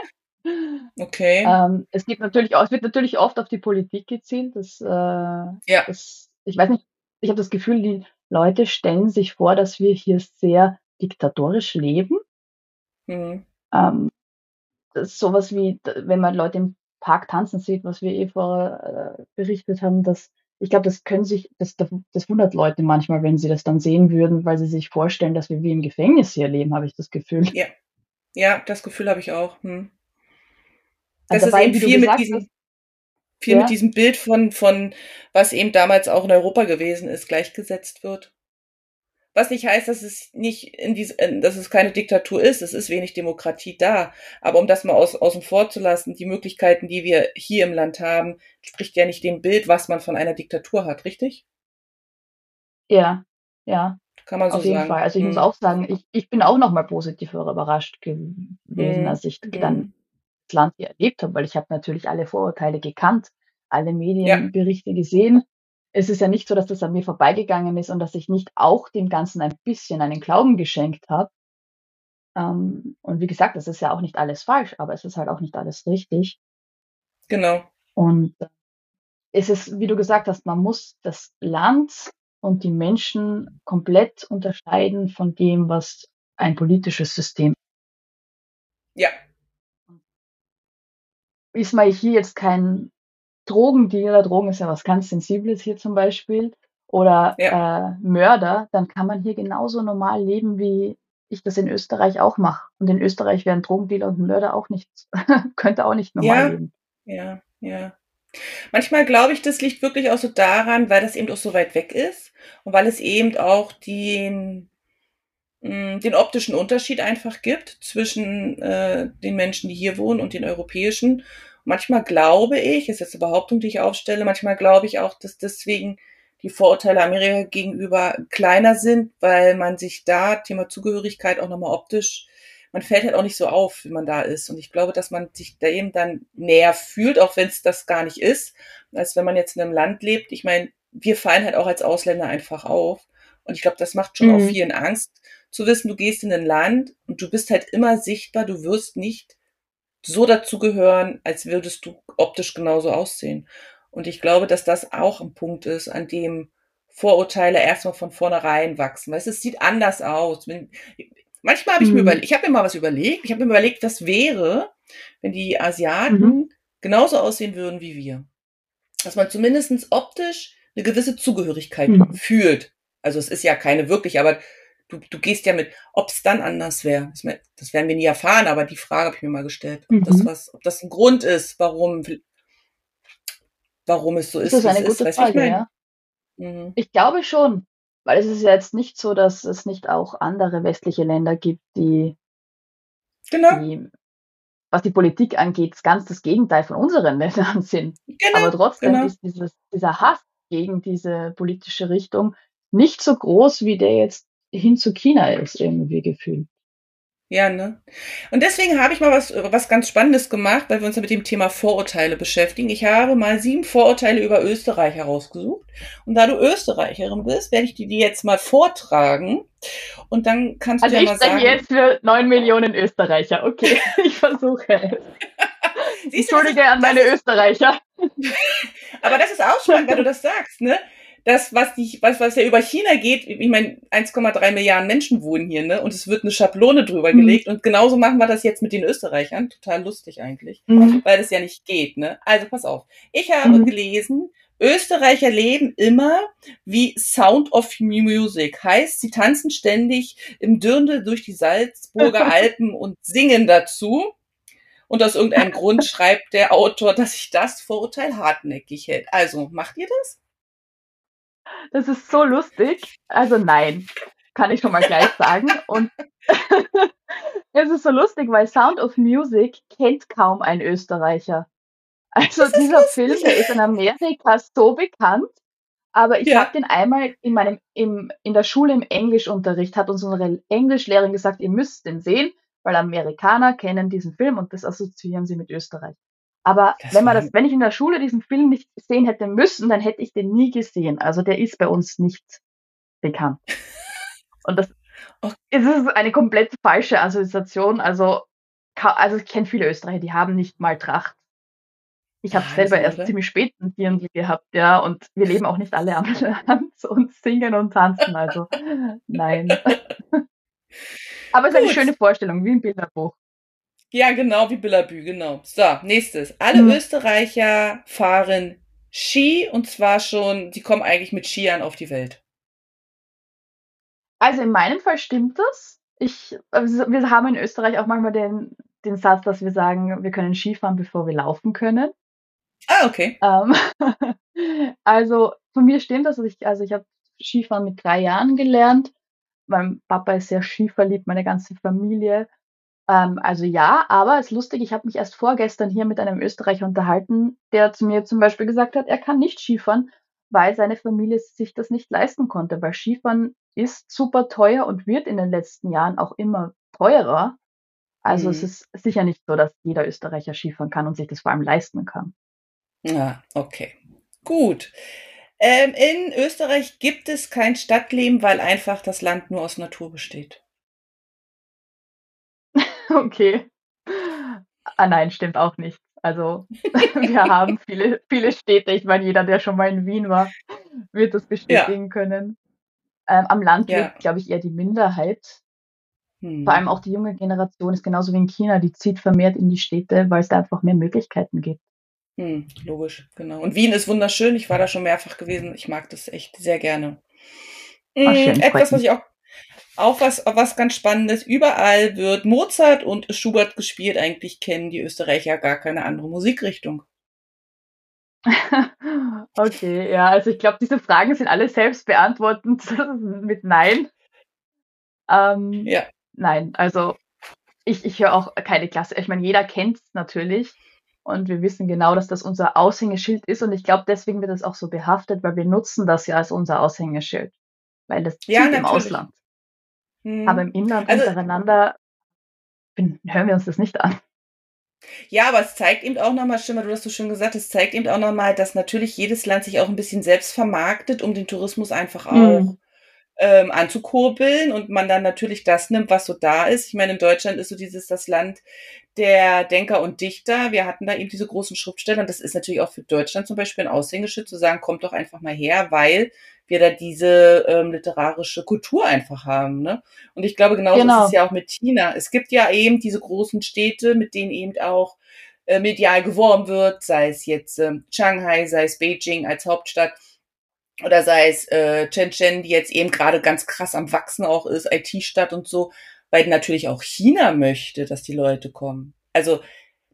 Speaker 1: Okay.
Speaker 2: Ähm, es gibt natürlich auch, es wird natürlich oft auf die Politik gezielt. Das, äh,
Speaker 1: Ja.
Speaker 2: das, ich weiß nicht, ich habe das Gefühl, die Leute stellen sich vor, dass wir hier sehr diktatorisch leben.
Speaker 1: Mhm.
Speaker 2: Ähm, das ist sowas wie, wenn man Leute im Park tanzen sieht, was wir eh vorher äh, berichtet haben, dass ich glaube, das können sich, das, das wundert Leute manchmal, wenn sie das dann sehen würden, weil sie sich vorstellen, dass wir wie im Gefängnis hier leben, habe ich das Gefühl.
Speaker 1: Ja, ja das Gefühl habe ich auch. Hm. Das also ist eben viel mit diesem, viel ja? mit diesem Bild von, von, was eben damals auch in Europa gewesen ist, gleichgesetzt wird. Was nicht heißt, dass es nicht in diese, dass es keine Diktatur ist. Es ist wenig Demokratie da. Aber um das mal aus, außen vor zu lassen, die Möglichkeiten, die wir hier im Land haben, spricht ja nicht dem Bild, was man von einer Diktatur hat, richtig?
Speaker 2: Ja, ja. Kann man so Auf jeden sagen. Fall. Also ich hm. muss auch sagen, ich, ich bin auch noch mal positiv überrascht gewesen, hm. als ich hm. dann das Land hier erlebt habe, weil ich habe natürlich alle Vorurteile gekannt, alle Medienberichte ja. gesehen es ist ja nicht so, dass das an mir vorbeigegangen ist und dass ich nicht auch dem Ganzen ein bisschen einen Glauben geschenkt habe. Ähm, und wie gesagt, das ist ja auch nicht alles falsch, aber es ist halt auch nicht alles richtig.
Speaker 1: Genau.
Speaker 2: Und äh, es ist, wie du gesagt hast, man muss das Land und die Menschen komplett unterscheiden von dem, was ein politisches System.
Speaker 1: Ja.
Speaker 2: Ist man hier jetzt kein Drogendealer, Drogen ist ja was ganz Sensibles hier zum Beispiel, oder ja. äh, Mörder, dann kann man hier genauso normal leben, wie ich das in Österreich auch mache. Und in Österreich wären Drogendealer und Mörder auch nicht, könnte auch nicht normal
Speaker 1: ja.
Speaker 2: leben.
Speaker 1: Ja, ja. Manchmal glaube ich, das liegt wirklich auch so daran, weil das eben auch so weit weg ist und weil es eben auch den, mm, den optischen Unterschied einfach gibt zwischen äh, den Menschen, die hier wohnen und den europäischen. Manchmal glaube ich, ist jetzt eine Behauptung, die ich aufstelle, manchmal glaube ich auch, dass deswegen die Vorurteile Amerika gegenüber kleiner sind, weil man sich da, Thema Zugehörigkeit, auch nochmal optisch, man fällt halt auch nicht so auf, wie man da ist. Und ich glaube, dass man sich da eben dann näher fühlt, auch wenn es das gar nicht ist, als wenn man jetzt in einem Land lebt. Ich meine, wir fallen halt auch als Ausländer einfach auf. Und ich glaube, das macht schon mhm. auch vielen Angst, zu wissen, du gehst in ein Land und du bist halt immer sichtbar, du wirst nicht so dazugehören, als würdest du optisch genauso aussehen. Und ich glaube, dass das auch ein Punkt ist, an dem Vorurteile erstmal von vornherein wachsen. Weißt, es sieht anders aus. Manchmal habe ich mhm. mir überlegt, ich habe mir mal was überlegt, ich habe mir überlegt, was wäre, wenn die Asiaten mhm. genauso aussehen würden wie wir. Dass man zumindest optisch eine gewisse Zugehörigkeit mhm. fühlt. Also es ist ja keine wirklich, aber du, du gehst ja mit, ob es dann anders wäre. Das werden wir nie erfahren, aber die Frage habe ich mir mal gestellt, ob, mhm. das was, ob das ein Grund ist, warum, warum es so ist.
Speaker 2: Das ist eine gute ist, Frage, ich, ja. Mhm. ich glaube schon, weil es ist ja jetzt nicht so, dass es nicht auch andere westliche Länder gibt, die,
Speaker 1: genau. die
Speaker 2: was die Politik angeht, ganz das Gegenteil von unseren Ländern sind. Genau, Aber trotzdem genau. ist dieses, dieser Hass gegen diese politische Richtung nicht so groß, wie der jetzt hin zu China ist, irgendwie gefühlt.
Speaker 1: Ja, ne? Und deswegen habe ich mal was, was ganz Spannendes gemacht, weil wir uns ja mit dem Thema Vorurteile beschäftigen. Ich habe mal sieben Vorurteile über Österreich herausgesucht. Und da du Österreicherin bist, werde ich dir die jetzt mal vortragen. Und dann kannst
Speaker 2: also
Speaker 1: du
Speaker 2: ja
Speaker 1: mal sagen.
Speaker 2: Also ich jetzt für neun Millionen Österreicher. Okay, ich versuche es. Entschuldige an meine Österreicher.
Speaker 1: Aber das ist auch spannend, wenn du das sagst, ne? Das, was, die, was, was ja über China geht, ich meine, 1,3 Milliarden Menschen wohnen hier, ne? Und es wird eine Schablone drüber mhm. gelegt. Und genauso machen wir das jetzt mit den Österreichern. Total lustig eigentlich, mhm. weil das ja nicht geht, ne? Also pass auf. Ich habe mhm. gelesen, Österreicher leben immer wie Sound of Music. Heißt, sie tanzen ständig im Dirndl durch die Salzburger Alpen und singen dazu. Und aus irgendeinem Grund schreibt der Autor, dass sich das Vorurteil hartnäckig hält. Also, macht ihr das?
Speaker 2: Das ist so lustig. Also nein, kann ich schon mal gleich sagen. Und es ist so lustig, weil Sound of Music kennt kaum ein Österreicher. Also dieser Film, der ist in Amerika so bekannt, aber ich ja. habe den einmal in meinem im, in der Schule im Englischunterricht hat uns unsere Englischlehrerin gesagt, ihr müsst den sehen, weil Amerikaner kennen diesen Film und das assoziieren sie mit Österreich. Aber das wenn man das, wenn ich in der Schule diesen Film nicht sehen hätte müssen, dann hätte ich den nie gesehen. Also der ist bei uns nicht bekannt. Und das okay. ist eine komplett falsche Assoziation. Also, also ich kenne viele Österreicher, die haben nicht mal Tracht. Ich habe selber erst ziemlich spät ein Dirndl gehabt, ja, und wir leben auch nicht alle am Land und singen und tanzen, also nein. Aber es ist eine schöne Vorstellung, wie ein Bilderbuch.
Speaker 1: Ja, genau, wie Billabü, genau. So, nächstes. Alle
Speaker 2: Hm.
Speaker 1: Österreicher fahren Ski und zwar schon, die kommen eigentlich mit Skiern auf die Welt.
Speaker 2: Also in meinem Fall stimmt das. Ich, also wir haben in Österreich auch manchmal den, den Satz, dass wir sagen, wir können Skifahren, bevor wir laufen können.
Speaker 1: Ah, okay.
Speaker 2: Ähm, also von mir stimmt das. Also ich, also ich habe Skifahren mit drei Jahren gelernt. Mein Papa ist sehr skiverliebt, meine ganze Familie. Ähm, also ja, aber es ist lustig, ich habe mich erst vorgestern hier mit einem Österreicher unterhalten, der zu mir zum Beispiel gesagt hat, er kann nicht Skifahren, weil seine Familie sich das nicht leisten konnte, weil Skifahren ist super teuer und wird in den letzten Jahren auch immer teurer. Also es
Speaker 1: Mhm.
Speaker 2: ist sicher nicht so, dass jeder Österreicher Skifahren kann und sich das vor allem leisten kann.
Speaker 1: Ja, okay. Gut. Ähm, in Österreich gibt es kein Stadtleben, weil einfach das Land nur aus Natur besteht.
Speaker 2: Okay. Ah nein, stimmt auch nicht. Also wir haben viele, viele Städte. Ich meine, jeder, der schon mal in Wien war, wird das
Speaker 1: Ja,
Speaker 2: bestätigen können. Ähm, am Land
Speaker 1: ja.
Speaker 2: lebt, glaube ich, eher die Minderheit. Vor
Speaker 1: Hm.
Speaker 2: allem auch die junge Generation ist genauso wie in China, die zieht vermehrt in die Städte, weil es da einfach mehr Möglichkeiten gibt.
Speaker 1: Hm, logisch, genau. Und Wien ist wunderschön. Ich war da schon mehrfach gewesen. Ich mag das echt sehr gerne.
Speaker 2: Ah,
Speaker 1: Hm,
Speaker 2: schön,
Speaker 1: etwas, was ich auch, auch was, was ganz Spannendes. Überall wird Mozart und Schubert gespielt. Eigentlich kennen die Österreicher gar keine andere Musikrichtung.
Speaker 2: Okay, ja, also ich glaube, diese Fragen sind alle selbst beantwortend mit Nein. Ähm,
Speaker 1: Ja,
Speaker 2: nein, also ich, ich höre auch keine Klasse. Ich meine, jeder kennt es natürlich und wir wissen genau, dass das unser Aushängeschild ist und ich glaube, deswegen wird es auch so behaftet, weil wir nutzen das ja als unser Aushängeschild, weil das
Speaker 1: ja,
Speaker 2: zieht im
Speaker 1: natürlich.
Speaker 2: Ausland. Aber im Inland
Speaker 1: Also,
Speaker 2: untereinander bin, hören wir uns das nicht an.
Speaker 1: Ja, aber es zeigt eben auch nochmal, Schimmer, du hast so schön gesagt, es zeigt eben auch nochmal, dass natürlich jedes Land sich auch ein bisschen selbst vermarktet, um den Tourismus einfach auch
Speaker 2: Hm.
Speaker 1: Ähm, anzukurbeln und man dann natürlich das nimmt, was so da ist. Ich meine, in Deutschland ist so dieses das Land der Denker und Dichter. Wir hatten da eben diese großen Schriftsteller und das ist natürlich auch für Deutschland zum Beispiel ein Aushängeschild zu sagen, kommt doch einfach mal her, weil wir da diese ähm, literarische Kultur einfach haben. Ne? Und ich glaube, genauso ist es
Speaker 2: Genau.
Speaker 1: ja auch mit China. Es gibt ja eben diese großen Städte, mit denen eben auch äh, medial geworben wird, sei es jetzt ähm, Shanghai, sei es Beijing als Hauptstadt oder sei es äh, Shenzhen, die jetzt eben gerade ganz krass am Wachsen auch ist, IT-Stadt und so, weil natürlich auch China möchte, dass die Leute kommen. Also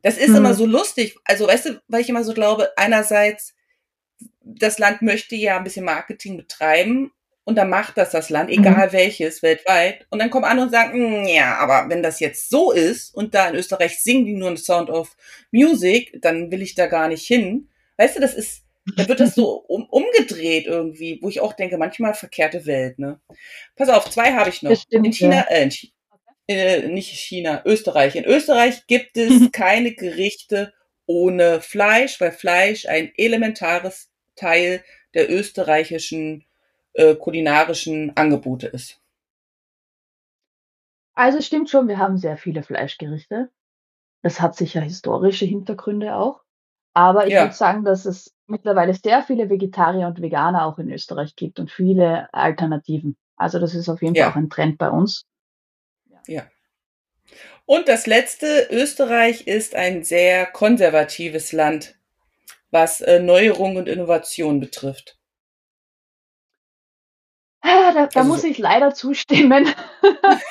Speaker 1: das ist immer
Speaker 2: Hm.
Speaker 1: so lustig. Also weißt du, weil ich immer so glaube, einerseits das Land möchte ja ein bisschen Marketing betreiben und dann macht das das Land,
Speaker 2: Mhm.
Speaker 1: egal welches, weltweit. Und dann kommen andere und sagen, "Mm, ja, aber wenn das jetzt so ist und da in Österreich singen die nur ein Sound of Music, dann will ich da gar nicht hin. Weißt du, das ist, da wird das so um, umgedreht irgendwie, wo ich auch denke, manchmal verkehrte Welt, ne? Pass auf, zwei habe ich noch. In
Speaker 2: stimmt, ja.
Speaker 1: China, äh, in Chi- äh, nicht China, Österreich. In Österreich gibt es keine Gerichte ohne Fleisch, weil Fleisch ein elementares Teil der österreichischen äh, kulinarischen Angebote ist.
Speaker 2: Also es stimmt schon, wir haben sehr viele Fleischgerichte. Das hat sicher historische Hintergründe auch. Aber ich würde
Speaker 1: Ja,
Speaker 2: sagen, dass es mittlerweile sehr viele Vegetarier und Veganer auch in Österreich gibt und viele Alternativen. Also das ist auf jeden Fall auch
Speaker 1: ja,
Speaker 2: ein Trend bei uns. Ja.
Speaker 1: ja. Und das letzte, Österreich ist ein sehr konservatives Land, was äh, Neuerung und Innovation betrifft.
Speaker 2: Ah, Da, da
Speaker 1: Also
Speaker 2: muss ich leider zustimmen.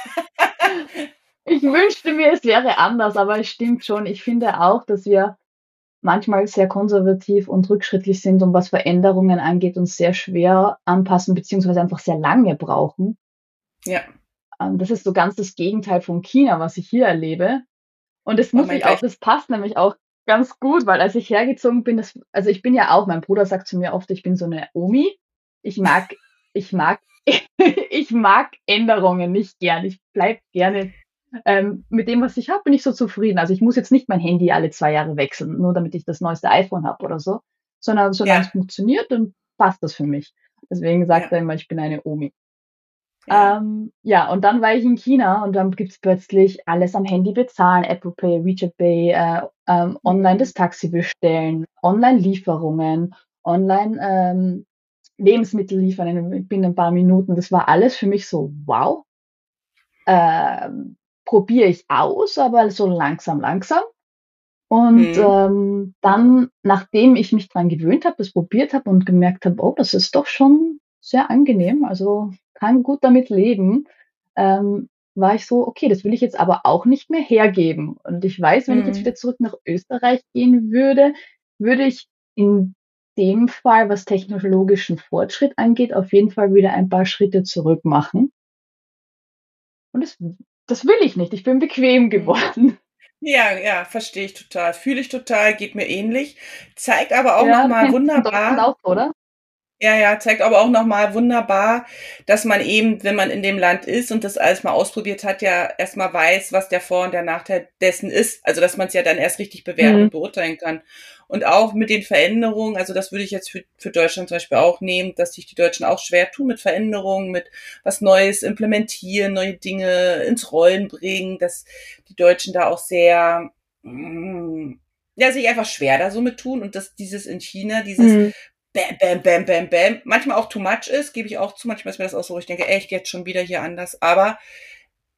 Speaker 2: Ich wünschte mir, es wäre anders, aber es stimmt schon. Ich finde auch, dass wir manchmal sehr konservativ und rückschrittlich sind und was Veränderungen angeht und sehr schwer anpassen beziehungsweise einfach sehr lange brauchen.
Speaker 1: Ja,
Speaker 2: Ähm, Das ist so ganz das Gegenteil von China, was ich hier erlebe. Und das
Speaker 1: war
Speaker 2: muss
Speaker 1: mein
Speaker 2: ich auch, das passt nämlich auch ganz gut, weil als ich hergezogen bin, das, also ich bin ja auch, mein Bruder sagt zu mir oft, ich bin so eine Omi. Ich mag, ich mag, ich mag Änderungen nicht gern. Ich bleib gerne ähm, mit dem, was ich habe, bin ich so zufrieden. Also ich muss jetzt nicht mein Handy alle zwei Jahre wechseln, nur damit ich das neueste iPhone habe oder so, sondern solange es
Speaker 1: Ja,
Speaker 2: funktioniert, dann passt das für mich. Deswegen sagt
Speaker 1: ja,
Speaker 2: er immer, ich bin eine Omi.
Speaker 1: ja.
Speaker 2: Ähm, ja, und dann war ich in China und dann gibt's plötzlich alles am Handy bezahlen, Apple Pay, WeChat Pay, äh, ähm, online das
Speaker 1: Mhm.
Speaker 2: Taxi bestellen, Online-Lieferungen, online ähm, Lebensmittel liefern in, binnen ein paar Minuten. Das war alles für mich so, wow. Ähm, probiere ich aus, aber so langsam, langsam. Und
Speaker 1: Mhm.
Speaker 2: ähm, dann, nachdem ich mich dran gewöhnt habe, das probiert habe und gemerkt habe, oh, das ist doch schon sehr angenehm, also kann gut damit leben, ähm, war ich so, okay, das will ich jetzt aber auch nicht mehr hergeben. Und ich weiß, wenn ich jetzt
Speaker 1: Mhm.
Speaker 2: wieder zurück nach Österreich gehen würde, würde ich in dem Fall, was technologischen Fortschritt angeht, auf jeden Fall wieder ein paar Schritte zurück machen. Und das, das will ich nicht. Ich bin bequem
Speaker 1: Mhm.
Speaker 2: geworden.
Speaker 1: Ja, ja, verstehe ich total. Fühle ich total, geht mir ähnlich. Zeigt aber auch
Speaker 2: Ja,
Speaker 1: noch mal
Speaker 2: kennst du in Deutschland
Speaker 1: wunderbar
Speaker 2: auch, oder?
Speaker 1: Ja, ja, zeigt aber auch noch mal wunderbar, dass man eben, wenn man in dem Land ist und das alles mal ausprobiert hat, ja erst mal weiß, was der Vor und der Nachteil dessen ist. Also, dass man's ja dann erst richtig bewerten
Speaker 2: Mhm.
Speaker 1: und beurteilen kann. Und auch mit den Veränderungen, also das würde ich jetzt für für Deutschland zum Beispiel auch nehmen, dass sich die Deutschen auch schwer tun mit Veränderungen, mit was Neues implementieren, neue Dinge ins Rollen bringen, dass die Deutschen da auch sehr, hm, ja, sich einfach schwer da so mit tun und dass dieses in China, dieses
Speaker 2: Mhm.
Speaker 1: Bam, bam, bam, bam, bam, manchmal auch too much ist, gebe ich auch zu. Manchmal ist mir das auch so, wo ich denke: „Echt, jetzt schon wieder hier anders?“ Aber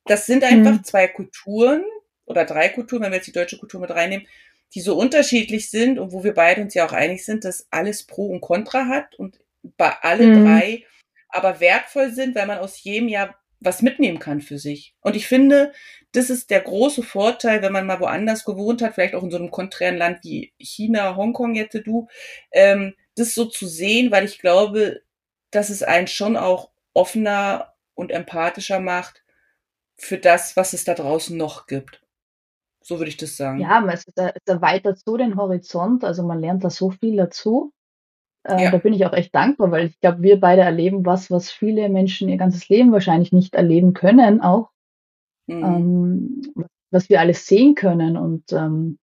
Speaker 1: das sind einfach
Speaker 2: Mhm.
Speaker 1: 2 Kulturen oder 3 Kulturen, wenn wir jetzt die deutsche Kultur mit reinnehmen, die so unterschiedlich sind und wo wir beide uns ja auch einig sind, dass alles Pro und Contra hat und bei alle
Speaker 2: Mhm.
Speaker 1: 3 aber wertvoll sind, weil man aus jedem ja was mitnehmen kann für sich. Und ich finde, das ist der große Vorteil, wenn man mal woanders gewohnt hat, vielleicht auch in so 'nem konträren Land wie China, Hongkong jetzt du, ähm, das so zu sehen, weil ich glaube, dass es einen schon auch offener und empathischer macht für das, was es da draußen noch gibt. So würde ich das sagen.
Speaker 2: Ja, man es es erweitert so den Horizont, also man lernt da so viel dazu. Äh,
Speaker 1: Ja.
Speaker 2: da bin ich auch echt dankbar, weil ich glaube, wir beide erleben was, was viele Menschen ihr ganzes Leben wahrscheinlich nicht erleben können auch.
Speaker 1: Mhm.
Speaker 2: Ähm, was wir alles sehen können und, ähm,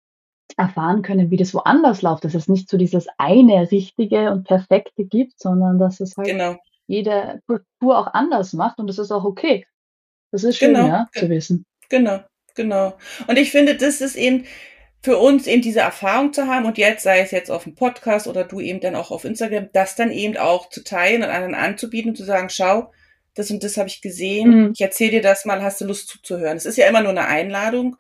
Speaker 2: erfahren können, wie das woanders läuft, dass es nicht so dieses eine Richtige und Perfekte gibt, sondern dass es halt
Speaker 1: Genau.
Speaker 2: jede Kultur auch anders macht und das ist auch okay. Das ist schön,
Speaker 1: Genau,
Speaker 2: ja, zu wissen.
Speaker 1: genau, genau. Und ich finde, das ist eben für uns eben diese Erfahrung zu haben und jetzt, sei es jetzt auf'm Podcast oder du eben dann auch auf Instagram, das dann eben auch zu teilen und anderen anzubieten und zu sagen: „Schau, das und das habe ich gesehen.
Speaker 2: Mhm.
Speaker 1: Ich erzähle dir das mal, hast du Lust zuzuhören?“ Es ist ja immer nur 'ne Einladung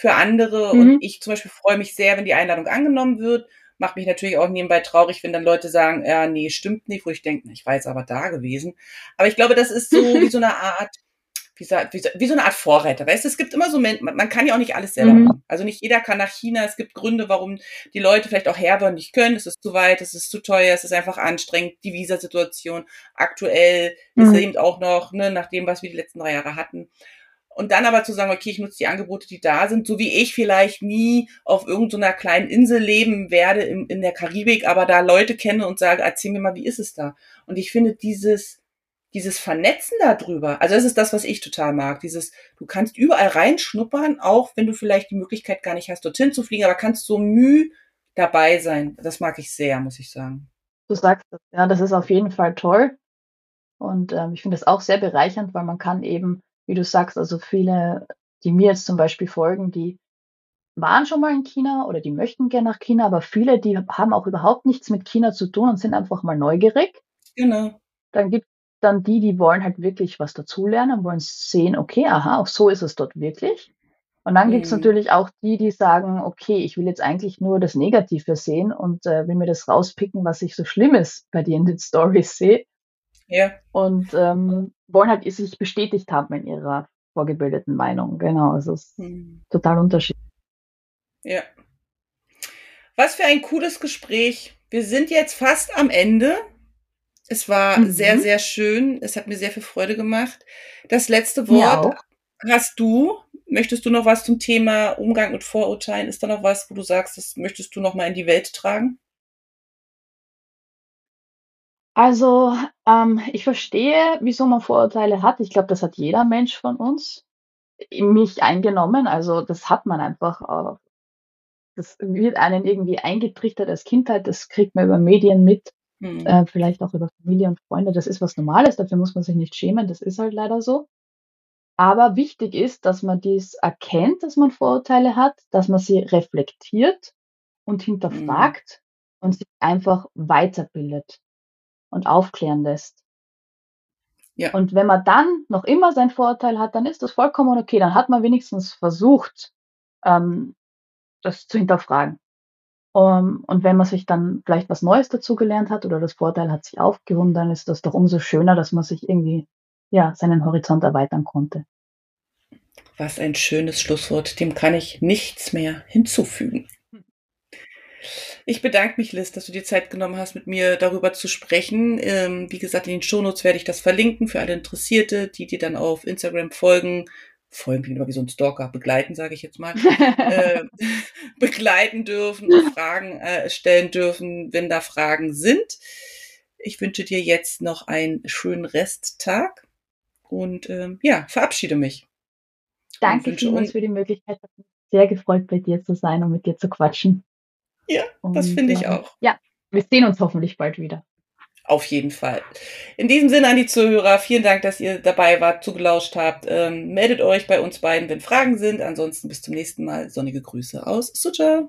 Speaker 1: für andere und
Speaker 2: Mhm.
Speaker 1: ich zum Beispiel freue mich sehr, wenn die Einladung angenommen wird. Macht mich natürlich auch nebenbei traurig, wenn dann Leute sagen: „Ja, ne, stimmt nicht“, wo ich denke: „Ich war jetzt aber da gewesen.“ Aber ich glaube, das ist so wie so 'ne Art wie sa wie sa wie so 'ne Art Vorreiter, weißt du? Es gibt immer so man man kann ja auch nicht alles selber
Speaker 2: Mhm.
Speaker 1: machen. Also, nicht jeder kann nach China. Es gibt Gründe, warum die Leute vielleicht auch her wollen, nicht können. Es ist zu weit, es ist zu teuer, es ist einfach anstrengend, die Visasituation. Aktuell ist
Speaker 2: Mhm.
Speaker 1: eben auch noch, ne, nach dem, was wir die letzten 3 Jahre hatten. Und dann aber zu sagen: „Okay, ich nutze die Angebote, die da sind“, so wie ich vielleicht nie auf irgend so 'ner kleinen Insel leben werde in in der Karibik, aber da Leute kenne und sage: „Erzähl mir mal, wie ist es da?“ Und ich finde dieses dieses Vernetzen da drüber also, das ist das, was ich total mag. Dieses du kannst überall reinschnuppern, auch wenn du vielleicht die Möglichkeit gar nicht hast, dorthin zu fliegen, aber kannst so müh dabei sein. Das mag ich sehr, muss ich sagen.
Speaker 2: Du sagst es, ja, das ist auf jeden Fall toll. Und, ähm, ich finde das auch sehr bereichernd, weil man kann eben, wie du sagst also, viele, die mir jetzt zum Beispiel folgen, die waren schon mal in China oder die möchten gern nach China, aber viele, die haben auch überhaupt nichts mit China zu tun und sind einfach mal neugierig.
Speaker 1: Genau.
Speaker 2: Dann gibt's dann die, die wollen halt wirklich was dazulernen, wollen sehen: „Okay, aha, auch so ist es dort wirklich.“ Und dann
Speaker 1: Mhm.
Speaker 2: natürlich auch die, die sagen: „Okay, ich will jetzt eigentlich nur das Negative sehen und, äh, will mir das rauspicken, was ich so Schlimmes bei dir in den Stories sehe.“
Speaker 1: Ja.
Speaker 2: Und, ähm, wollen halt sich bestätigt haben in ihrer vorgebildeten Meinung. Genau, also es ist
Speaker 1: Mhm.
Speaker 2: total unterschiedlich.
Speaker 1: Ja. Was für ein cooles Gespräch. Wir sind jetzt fast am Ende. Es war sehr,
Speaker 2: Mhm.
Speaker 1: sehr schön. Es hat mir sehr viel Freude gemacht. Das letzte Wort hast du. Möchtest du noch was zum Thema Umgang mit Vorurteilen ist da noch was, wo du sagst, das möchtest du noch mal in die Welt tragen?
Speaker 2: Also, ähm, ich verstehe, wieso man Vorurteile hat. Ich glaube, das hat jeder Mensch von uns, in mich eingenommen. Also, das hat man einfach, äh das wird einem irgendwie eingetrichtert als Kindheit. Das kriegt man über Medien mit,
Speaker 1: Mhm.
Speaker 2: äh, vielleicht auch über Familie und Freunde. Das ist was Normales, dafür muss man sich nicht schämen. Das ist halt leider so. Aber wichtig ist, dass man dies erkennt, dass man Vorurteile hat, dass man sie reflektiert und
Speaker 1: Mhm.
Speaker 2: hinterfragt und sich einfach weiterbildet und aufklären lässt. Ja. Und wenn man dann noch immer seinen Vorteil hat, dann ist das vollkommen okay. Dann hat man wenigstens versucht, ähm, das zu hinterfragen. Um, und wenn man sich dann vielleicht was Neues dazugelernt hat oder das Vorteil hat sich aufgehoben, dann ist das doch umso schöner, dass man sich irgendwie ja seinen Horizont erweitern konnte.
Speaker 1: Was ein schönes Schlusswort. Dem kann ich nichts mehr hinzufügen. Ich bedanke mich, Liz, dass du dir Zeit genommen hast, mit mir darüber zu sprechen. Ähm, wie gesagt, in den Shownotes werde ich das verlinken für alle Interessierte, die dir dann auf Instagram folgen. Folgen klingt immer wie so ein Stalker, begleiten, sage ich jetzt mal. äh, begleiten dürfen und Fragen äh, stellen dürfen, wenn da Fragen sind. Ich wünsche dir jetzt noch einen schönen Resttag und ähm, ja, verabschiede mich.
Speaker 2: Danke vielmals für die Möglichkeit. Sehr gefreut, bei dir zu sein und mit dir zu quatschen.
Speaker 1: Ja, das finde ich auch.
Speaker 2: Ja, wir sehen uns hoffentlich bald wieder.
Speaker 1: Auf jeden Fall. In diesem Sinne an die Zuhörer, vielen Dank, dass ihr dabei wart, zugelauscht habt. Ähm, meldet euch bei uns beiden, wenn Fragen sind. Ansonsten bis zum nächsten Mal. Sonnige Grüße aus Sucha.